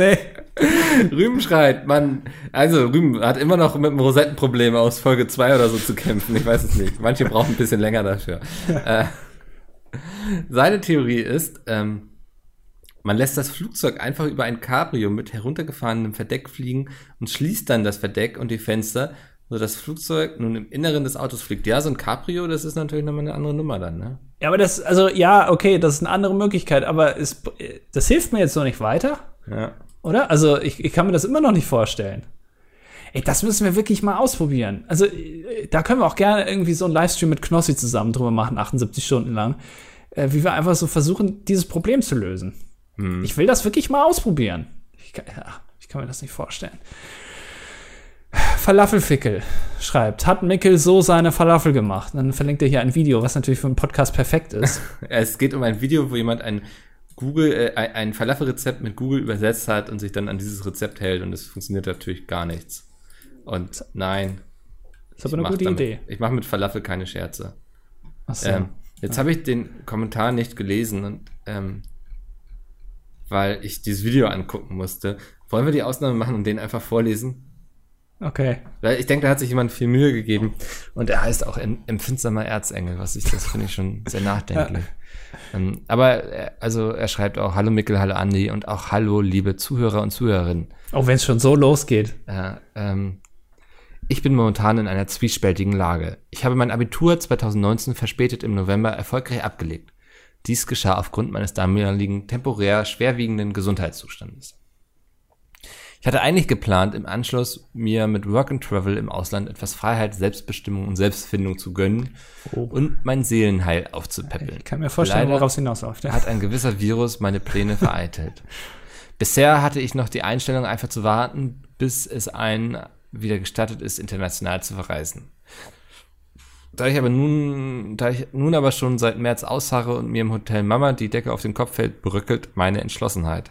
Nee. Rüben schreit, Mann. Also, Rüben hat immer noch mit einem Rosettenproblem aus Folge 2 oder so zu kämpfen. Ich weiß es nicht. Manche brauchen ein bisschen länger dafür. äh, seine Theorie ist, ähm, man lässt das Flugzeug einfach über ein Cabrio mit heruntergefahrenem Verdeck fliegen und schließt dann das Verdeck und die Fenster, sodass das Flugzeug nun im Inneren des Autos fliegt. Ja, so ein Cabrio, das ist natürlich nochmal eine andere Nummer dann, ne? Ja, aber das, also ja, okay, das ist eine andere Möglichkeit, aber es, das hilft mir jetzt noch nicht weiter. Ja. Oder? Also ich, ich kann mir das immer noch nicht vorstellen. Ey, das müssen wir wirklich mal ausprobieren. Also da können wir auch gerne irgendwie so einen Livestream mit Knossi zusammen drüber machen, 78 Stunden lang, äh, wie wir einfach so versuchen, dieses Problem zu lösen. Hm. Ich will das wirklich mal ausprobieren. Ich kann, ja, ich kann mir das nicht vorstellen. Falafelfickel schreibt, hat Mickel so seine Falafel gemacht? Dann verlinkt er hier ein Video, was natürlich für einen Podcast perfekt ist. es geht um ein Video, wo jemand ein Google, äh, ein Falafel-Rezept mit Google übersetzt hat und sich dann an dieses Rezept hält und es funktioniert natürlich gar nichts. Und nein. Das ist aber eine gute damit, Idee. Ich mache mit Falafel keine Scherze. Ach so. Ähm, jetzt ja. habe ich den Kommentar nicht gelesen und ähm, weil ich dieses Video angucken musste. Wollen wir die Ausnahme machen und den einfach vorlesen? Okay. Weil ich denke, da hat sich jemand viel Mühe gegeben. Und er heißt auch empfindsamer Erzengel, was ich, das finde ich schon sehr nachdenklich. Ähm, aber, er, also, er schreibt auch Hallo Mikkel, Hallo Andi und auch Hallo, liebe Zuhörer und Zuhörerinnen. Auch wenn es schon so losgeht. Äh, ähm, ich bin momentan in einer zwiespältigen Lage. Ich habe mein Abitur 2019 verspätet im November erfolgreich abgelegt. Dies geschah aufgrund meines damaligen temporär schwerwiegenden Gesundheitszustandes. Ich hatte eigentlich geplant, im Anschluss mir mit Work and Travel im Ausland etwas Freiheit, Selbstbestimmung und Selbstfindung zu gönnen oh. und mein Seelenheil aufzupäppeln. Ich kann mir vorstellen, Leider woraus hinausläuft. Ja. Hat ein gewisser Virus meine Pläne vereitelt. Bisher hatte ich noch die Einstellung, einfach zu warten, bis es ein wieder gestattet ist, international zu verreisen. Da ich aber nun, da ich nun aber schon seit März ausharre und mir im Hotel Mama die Decke auf den Kopf fällt, bröckelt meine Entschlossenheit.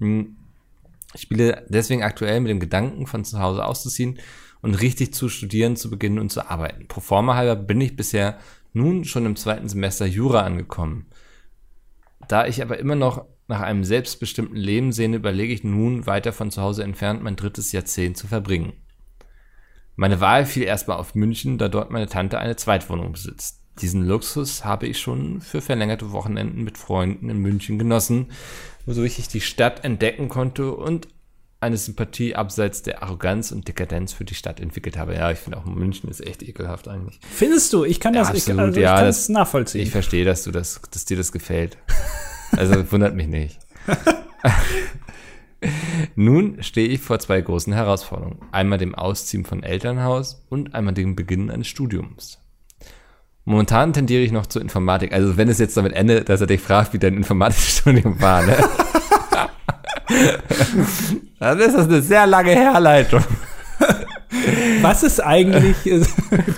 Hm, ich spiele deswegen aktuell mit dem Gedanken, von zu Hause auszuziehen und richtig zu studieren, zu beginnen und zu arbeiten. Pro forma halber bin ich bisher nun schon im zweiten Semester Jura angekommen. Da ich aber immer noch nach einem selbstbestimmten Leben sehne, überlege ich nun, weiter von zu Hause entfernt mein drittes Jahrzehnt zu verbringen. Meine Wahl fiel erstmal auf München, da dort meine Tante eine Zweitwohnung besitzt. Diesen Luxus habe ich schon für verlängerte Wochenenden mit Freunden in München genossen, wodurch ich die Stadt entdecken konnte und eine Sympathie abseits der Arroganz und Dekadenz für die Stadt entwickelt habe. Ja, ich finde auch München ist echt ekelhaft eigentlich. Findest du? Ich kann das, ja, absolut, ich, also, ja, ich kann das, nachvollziehen. Ich verstehe, dass du das, dass dir das gefällt. Also wundert mich nicht. Nun stehe ich vor zwei großen Herausforderungen. Einmal dem Ausziehen von Elternhaus und einmal dem Beginn eines Studiums. Momentan tendiere ich noch zur Informatik. Also wenn es jetzt damit endet, dass er dich fragt, wie dein Informatikstudium war, ne? Dann ist das eine sehr lange Herleitung. Was ist eigentlich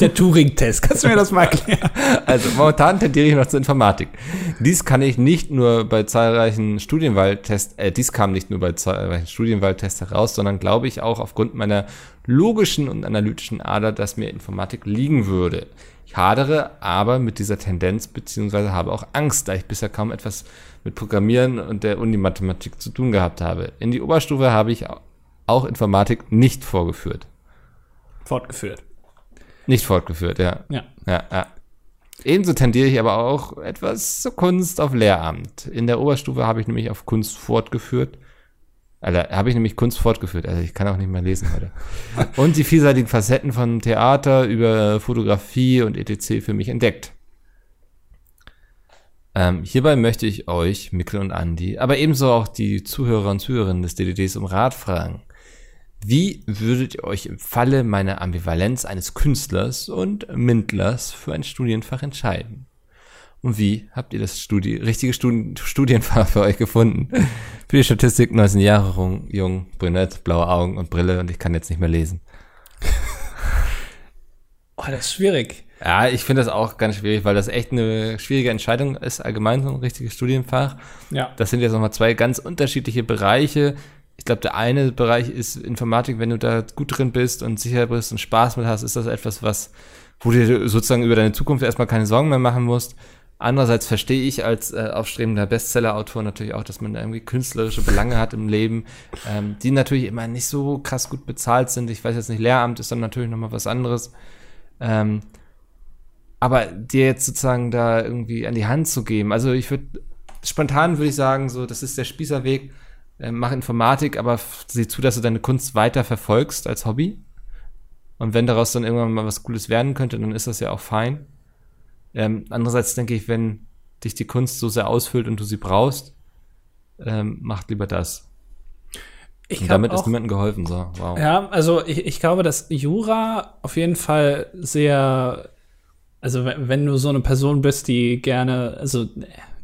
der Turing-Test? Kannst du mir das mal erklären? Also momentan tendiere ich noch zur Informatik. Dies kann ich nicht nur bei zahlreichen Studienwahltests, äh, dies kam nicht nur bei zahlreichen Studienwahltests heraus, sondern glaube ich auch aufgrund meiner logischen und analytischen Ader, dass mir Informatik liegen würde. Ich hadere aber mit dieser Tendenz, beziehungsweise habe auch Angst, da ich bisher kaum etwas mit Programmieren und der Uni-Mathematik zu tun gehabt habe. In die Oberstufe habe ich auch Informatik nicht vorgeführt. Fortgeführt. Nicht fortgeführt, ja. Ja. Ja, ja. Ebenso tendiere ich aber auch etwas zur Kunst auf Lehramt. In der Oberstufe habe ich nämlich auf Kunst fortgeführt. Alter, habe ich nämlich Kunst fortgeführt. Also ich kann auch nicht mehr lesen heute. und die vielseitigen Facetten von Theater über Fotografie und etc. für mich entdeckt. Ähm, hierbei möchte ich euch, Mikkel und Andi, aber ebenso auch die Zuhörer und Zuhörerinnen des DDDs um Rat fragen. Wie würdet ihr euch im Falle meiner Ambivalenz eines Künstlers und Mindlers für ein Studienfach entscheiden? Und wie habt ihr das Studi richtige Studi Studienfach für euch gefunden? für die Statistik 19 Jahre jung, brünett, blaue Augen und Brille und ich kann jetzt nicht mehr lesen. oh, das ist schwierig. Ja, ich finde das auch ganz schwierig, weil das echt eine schwierige Entscheidung ist, allgemein so ein richtiges Studienfach. Ja. Das sind jetzt nochmal zwei ganz unterschiedliche Bereiche ich glaube, der eine Bereich ist Informatik, wenn du da gut drin bist und sicher bist und Spaß mit hast, ist das etwas, was, wo du dir sozusagen über deine Zukunft erstmal keine Sorgen mehr machen musst. Andererseits verstehe ich als äh, aufstrebender Bestseller-Autor natürlich auch, dass man irgendwie künstlerische Belange hat im Leben, ähm, die natürlich immer nicht so krass gut bezahlt sind. Ich weiß jetzt nicht, Lehramt ist dann natürlich nochmal was anderes. Ähm, aber dir jetzt sozusagen da irgendwie an die Hand zu geben, also ich würde, spontan würde ich sagen, so, das ist der Spießerweg äh, mach Informatik, aber sieh zu, dass du deine Kunst weiter verfolgst als Hobby. Und wenn daraus dann irgendwann mal was Cooles werden könnte, dann ist das ja auch fein. Ähm, andererseits denke ich, wenn dich die Kunst so sehr ausfüllt und du sie brauchst, ähm, macht lieber das. Ich und damit auch, ist niemandem geholfen. So, wow. Ja, also ich, ich glaube, dass Jura auf jeden Fall sehr, also wenn, wenn du so eine Person bist, die gerne, also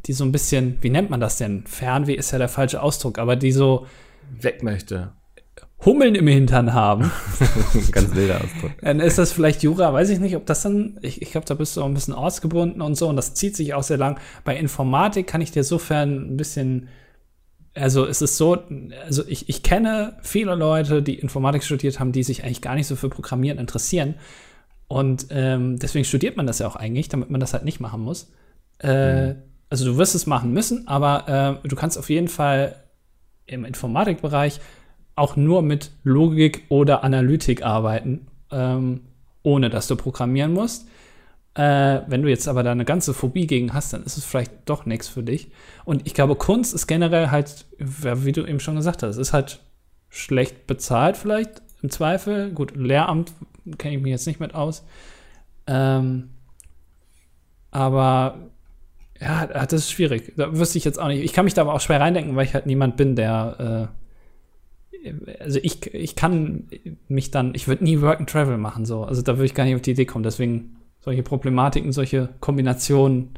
die so ein bisschen, wie nennt man das denn? Fernweh ist ja der falsche Ausdruck, aber die so weg möchte. Hummeln im Hintern haben. Ganz wilder Ausdruck. Dann ist das vielleicht Jura, weiß ich nicht, ob das dann, ich, ich glaube, da bist du auch ein bisschen ortsgebunden und so und das zieht sich auch sehr lang. Bei Informatik kann ich dir sofern ein bisschen, also es ist so, also ich, ich kenne viele Leute, die Informatik studiert haben, die sich eigentlich gar nicht so für Programmieren interessieren. Und ähm, deswegen studiert man das ja auch eigentlich, damit man das halt nicht machen muss. Äh, mhm also du wirst es machen müssen, aber äh, du kannst auf jeden Fall im Informatikbereich auch nur mit Logik oder Analytik arbeiten, ähm, ohne dass du programmieren musst. Äh, wenn du jetzt aber da eine ganze Phobie gegen hast, dann ist es vielleicht doch nichts für dich. Und ich glaube, Kunst ist generell halt, wie du eben schon gesagt hast, ist halt schlecht bezahlt vielleicht im Zweifel. Gut, Lehramt kenne ich mich jetzt nicht mit aus. Ähm, aber ja, das ist schwierig. Da wüsste ich jetzt auch nicht. Ich kann mich da aber auch schwer reindenken, weil ich halt niemand bin, der äh, also ich, ich kann mich dann, ich würde nie Work and Travel machen, so. Also da würde ich gar nicht auf die Idee kommen. Deswegen solche Problematiken, solche Kombinationen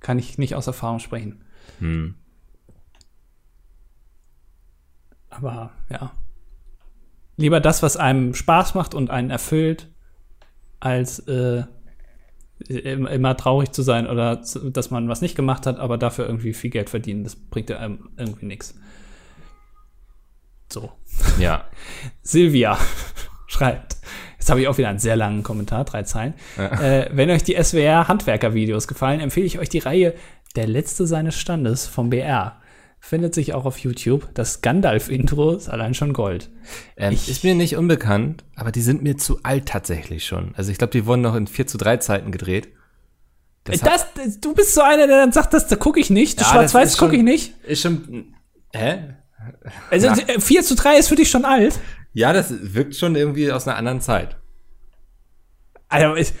kann ich nicht aus Erfahrung sprechen. Hm. Aber ja. Lieber das, was einem Spaß macht und einen erfüllt, als äh, immer traurig zu sein oder dass man was nicht gemacht hat, aber dafür irgendwie viel Geld verdienen. Das bringt ja einem irgendwie nichts. So. Ja. Silvia schreibt. Jetzt habe ich auch wieder einen sehr langen Kommentar, drei Zeilen. Ja. Äh, wenn euch die SWR-Handwerker-Videos gefallen, empfehle ich euch die Reihe Der Letzte seines Standes vom BR findet sich auch auf YouTube. Das Gandalf-Intro ist allein schon Gold. Ähm, ich, ist mir nicht unbekannt, aber die sind mir zu alt tatsächlich schon. Also ich glaube, die wurden noch in 4 zu 3 Zeiten gedreht. Das, das du bist so einer, der dann sagt, das da gucke ich nicht. Ja, Schwarz-Weiß gucke ich nicht. Ist schon. Hä? Also Na. 4 zu 3 ist für dich schon alt. Ja, das wirkt schon irgendwie aus einer anderen Zeit. Also, ich.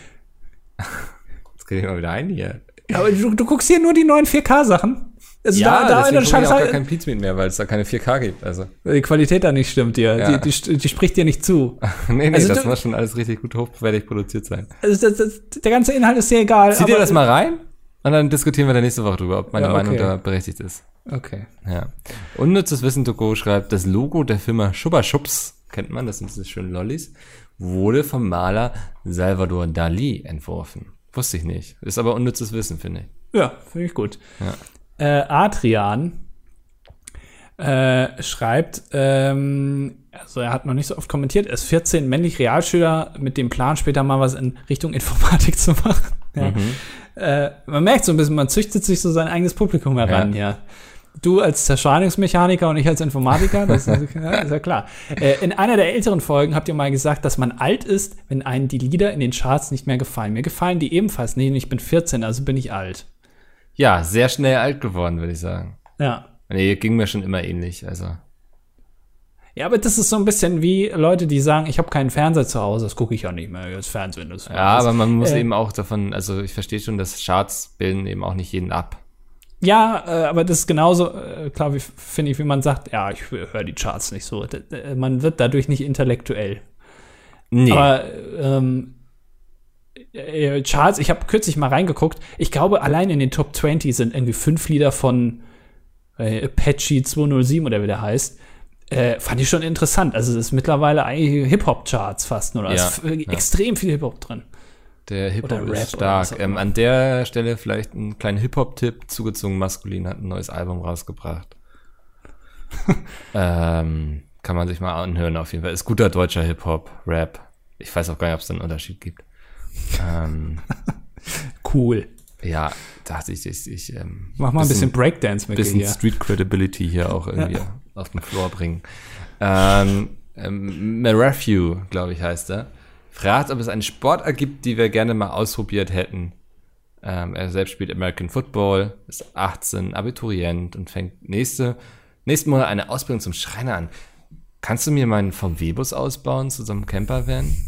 Jetzt kriege ich mal wieder ein hier. Aber du, du guckst hier nur die neuen 4K-Sachen. Also ja, da, da in der Scheiße. Ich auch gar kein Pizmeet mehr, weil es da keine 4K gibt. Also. Die Qualität da nicht stimmt dir. Ja. Die, die, die, spricht dir nicht zu. nee, nee, also das du, muss schon alles richtig gut hochwertig produziert sein. Also das, das, der ganze Inhalt ist dir egal. Zieh dir das mal rein und dann diskutieren wir da nächste Woche drüber, ob meine ja, okay. Meinung da berechtigt ist. Okay. Ja. Unnützes Wissen Toko schreibt, das Logo der Firma Schubba Schubs, kennt man, das sind diese schönen Lollis, wurde vom Maler Salvador Dali entworfen. Wusste ich nicht. Ist aber unnützes Wissen, finde ich. Ja, finde ich gut. Ja äh, Adrian äh, schreibt, ähm, also er hat noch nicht so oft kommentiert, er ist 14, männlich Realschüler mit dem Plan, später mal was in Richtung Informatik zu machen. Ja. Mhm. Äh, man merkt so ein bisschen, man züchtet sich so sein eigenes Publikum heran, ja. ja. Du als Zerscheinungsmechaniker und ich als Informatiker, das ist ja, ist ja klar. Äh, in einer der älteren Folgen habt ihr mal gesagt, dass man alt ist, wenn einen die Lieder in den Charts nicht mehr gefallen. Mir gefallen die ebenfalls nicht und ich bin 14, also bin ich alt. Ja, sehr schnell alt geworden, würde ich sagen. Ja. Nee, ging mir schon immer ähnlich, also. Ja, aber das ist so ein bisschen wie Leute, die sagen, ich habe keinen Fernseher zu Hause, das gucke ich ja nicht mehr, das Fernsehen ist. Ja, aber man muss äh, eben auch davon, also ich verstehe schon, dass Charts bilden eben auch nicht jeden ab. Ja, äh, aber das ist genauso, äh, klar, wie finde ich, wie man sagt, ja, ich höre die Charts nicht so. Man wird dadurch nicht intellektuell. Nee. Aber ähm, äh, Charts, ich habe kürzlich mal reingeguckt. Ich glaube, allein in den Top 20 sind irgendwie fünf Lieder von äh, Apache 207 oder wie der heißt. Äh, fand ich schon interessant. Also es ist mittlerweile eigentlich Hip-Hop-Charts fast nur. Da ja, ist ja. extrem viel Hip-Hop drin. Der Hip-Hop ist stark. Ähm, an der Stelle vielleicht ein kleiner Hip-Hop-Tipp. Zugezogen Maskulin hat ein neues Album rausgebracht. ähm, kann man sich mal anhören auf jeden Fall. Ist guter deutscher Hip-Hop, Rap. Ich weiß auch gar nicht, ob es da einen Unterschied gibt. Ähm, cool. Ja, dachte ich, ich, ich ähm, Mach mal ein bisschen, bisschen Breakdance mit bisschen dir. Bisschen Street Credibility hier auch irgendwie ja. Auf den Floor bringen. Ähm, ähm, glaube ich, heißt er, fragt, ob es einen Sportart gibt, die wir gerne mal ausprobiert hätten. Ähm, er selbst spielt American Football, ist 18, Abiturient und fängt nächste, nächsten Monat eine Ausbildung zum Schreiner an. Kannst du mir meinen VW-Bus ausbauen zu so einem Campervan?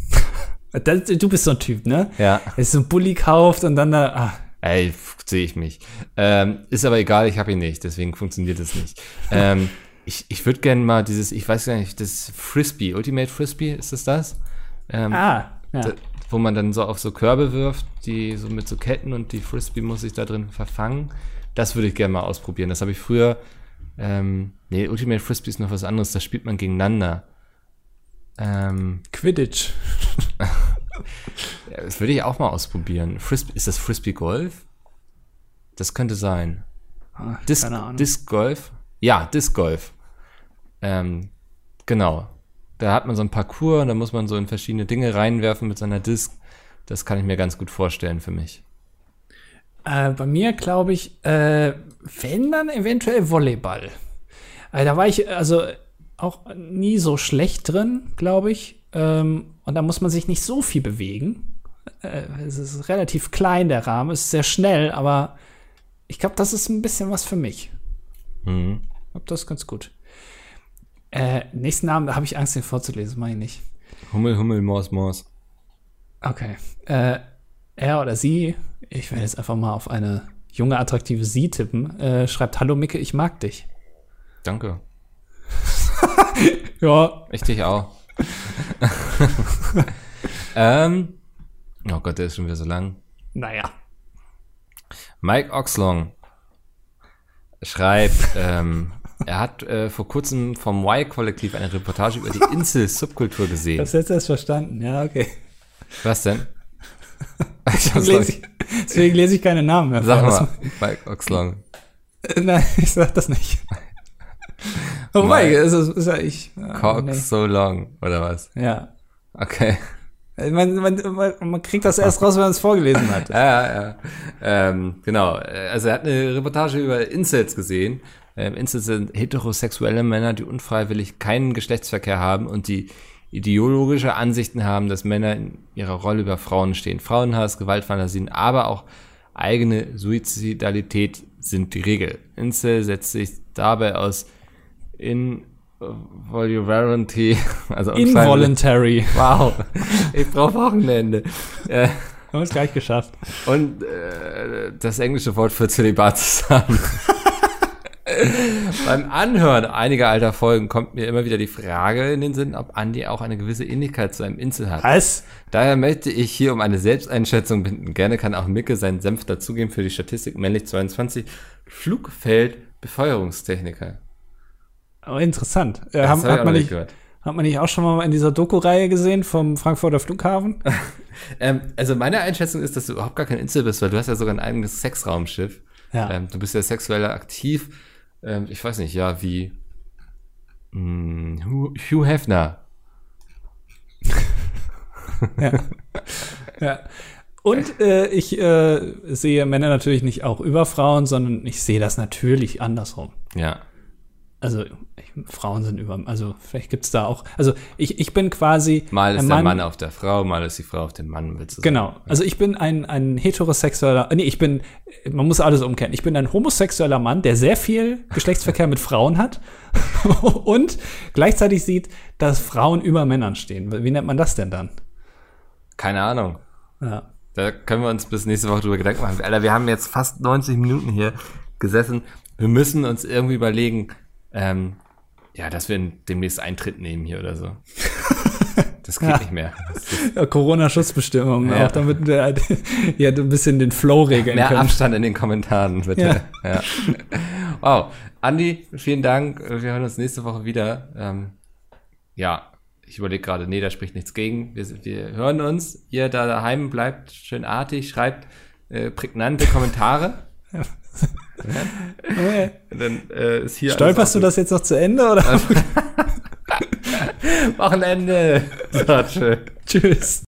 Das, du bist so ein Typ, ne? Ja. Er so ein Bulli kauft und dann da. Ah. Ey, sehe ich mich. Ähm, ist aber egal, ich habe ihn nicht, deswegen funktioniert es nicht. ähm, ich ich würde gerne mal dieses, ich weiß gar nicht, das Frisbee, Ultimate Frisbee, ist das das? Ähm, ah, ja. Da, wo man dann so auf so Körbe wirft, die so mit so Ketten und die Frisbee muss sich da drin verfangen. Das würde ich gerne mal ausprobieren. Das habe ich früher. Ähm, nee, Ultimate Frisbee ist noch was anderes. Da spielt man gegeneinander. Ähm, Quidditch. das würde ich auch mal ausprobieren. Frisbee, ist das Frisbee Golf? Das könnte sein. Ach, Disc, keine Ahnung. Disc Golf? Ja, Disc Golf. Ähm, genau. Da hat man so ein Parcours und da muss man so in verschiedene Dinge reinwerfen mit seiner Disc. Das kann ich mir ganz gut vorstellen für mich. Äh, bei mir glaube ich, äh, wenn dann eventuell Volleyball. Also, da war ich, also auch nie so schlecht drin, glaube ich. Ähm, und da muss man sich nicht so viel bewegen. Äh, es ist relativ klein, der Rahmen, es ist sehr schnell, aber ich glaube, das ist ein bisschen was für mich. Mhm. Ich glaube, das ist ganz gut. Äh, nächsten Namen, da habe ich Angst, den vorzulesen, meine ich nicht. Hummel, Hummel, Mors, Mors. Okay. Äh, er oder sie, ich werde jetzt einfach mal auf eine junge, attraktive Sie tippen, äh, schreibt: Hallo Micke, ich mag dich. Danke. Ja. Ich dich auch. ähm, oh Gott, der ist schon wieder so lang. Naja. Mike Oxlong schreibt, ähm, er hat äh, vor kurzem vom Y-Kollektiv eine Reportage über die Insel-Subkultur gesehen. Das jetzt erst verstanden. Ja, okay. Was denn? Deswegen lese, ich, deswegen lese ich keine Namen mehr. Sag mal, Mike Oxlong. Äh, Nein, ich sag das nicht. Oh Mike. Ist, ist ja ich. Ah, Cock nee. so long, oder was? Ja. Okay. Man, man, man, man kriegt das erst raus, wenn man es vorgelesen hat. Ja, ja. Ähm, genau. Äh, Also er hat eine Reportage über Incels gesehen. Ähm, Incels sind heterosexuelle Männer, die unfreiwillig keinen Geschlechtsverkehr haben und die ideologische Ansichten haben, dass Männer in ihrer Rolle über Frauen stehen. Frauenhass, Gewaltfantasien, aber auch eigene Suizidalität sind die Regel. Incel setzt sich dabei aus Involuntary, also unfreiwillig- Involuntary. Wow, ich brauche Wochenende. Äh, Haben wir es gleich geschafft. und äh, das englische Wort für Zölibat zusammen. Beim Anhören einiger alter Folgen kommt mir immer wieder die Frage in den Sinn, ob Andy auch eine gewisse Ähnlichkeit zu einem Insel hat. Was? Daher möchte ich hier um eine Selbsteinschätzung bitten. Gerne kann auch Micke seinen Senf dazugeben für die Statistik männlich 22 Flugfeldbefeuerungstechniker. Oh, interessant. Äh, haben, hat, man nicht, gehört. hat man nicht auch schon mal in dieser Doku-Reihe gesehen vom Frankfurter Flughafen? Ähm, also meine Einschätzung ist, dass du überhaupt gar kein Insel bist, weil du hast ja sogar ein eigenes Sexraumschiff. Ja. Ähm, du bist ja sexuell aktiv. Ähm, ich weiß nicht, ja, wie mh, Hugh, Hugh Hefner. Ja. Und äh, ich äh, sehe Männer natürlich nicht auch über Frauen, sondern ich sehe das natürlich andersrum. Ja. Also ich, Frauen sind über, also vielleicht gibt's da auch, also ich, ich bin quasi Mal ist ein der Mann auf der Frau, mal ist die Frau auf dem Mann, willst du sagen. Genau. Also ich bin ein, ein heterosexueller, nee, ich bin, man muss alles umkehren. Ich bin ein homosexueller Mann, der sehr viel Geschlechtsverkehr mit Frauen hat und gleichzeitig sieht, dass Frauen über Männern stehen. Wie nennt man das denn dann? Keine Ahnung. Ja. Da können wir uns bis nächste Woche drüber Gedanken machen. Alter, wir haben jetzt fast 90 Minuten hier gesessen. Wir müssen uns irgendwie überlegen, ähm, ja, dass wir demnächst Eintritt nehmen hier oder so. Das geht Ja. nicht mehr. Ja, Corona-Schutzbestimmungen Ja. auch, damit wir ja, ein bisschen den Flow regeln Mehr können. Abstand in den Kommentaren, bitte. Ja. Wow. Andi, vielen Dank. Wir hören uns nächste Woche wieder. Ähm, ja, ich überlege gerade, nee, da spricht nichts gegen. Wir, wir hören uns. Ihr da daheim bleibt schön artig, schreibt äh, prägnante Kommentare. Dann äh, ist hier Stolperst du das jetzt noch zu Ende oder? Wochenende? So, tschö. Tschüss.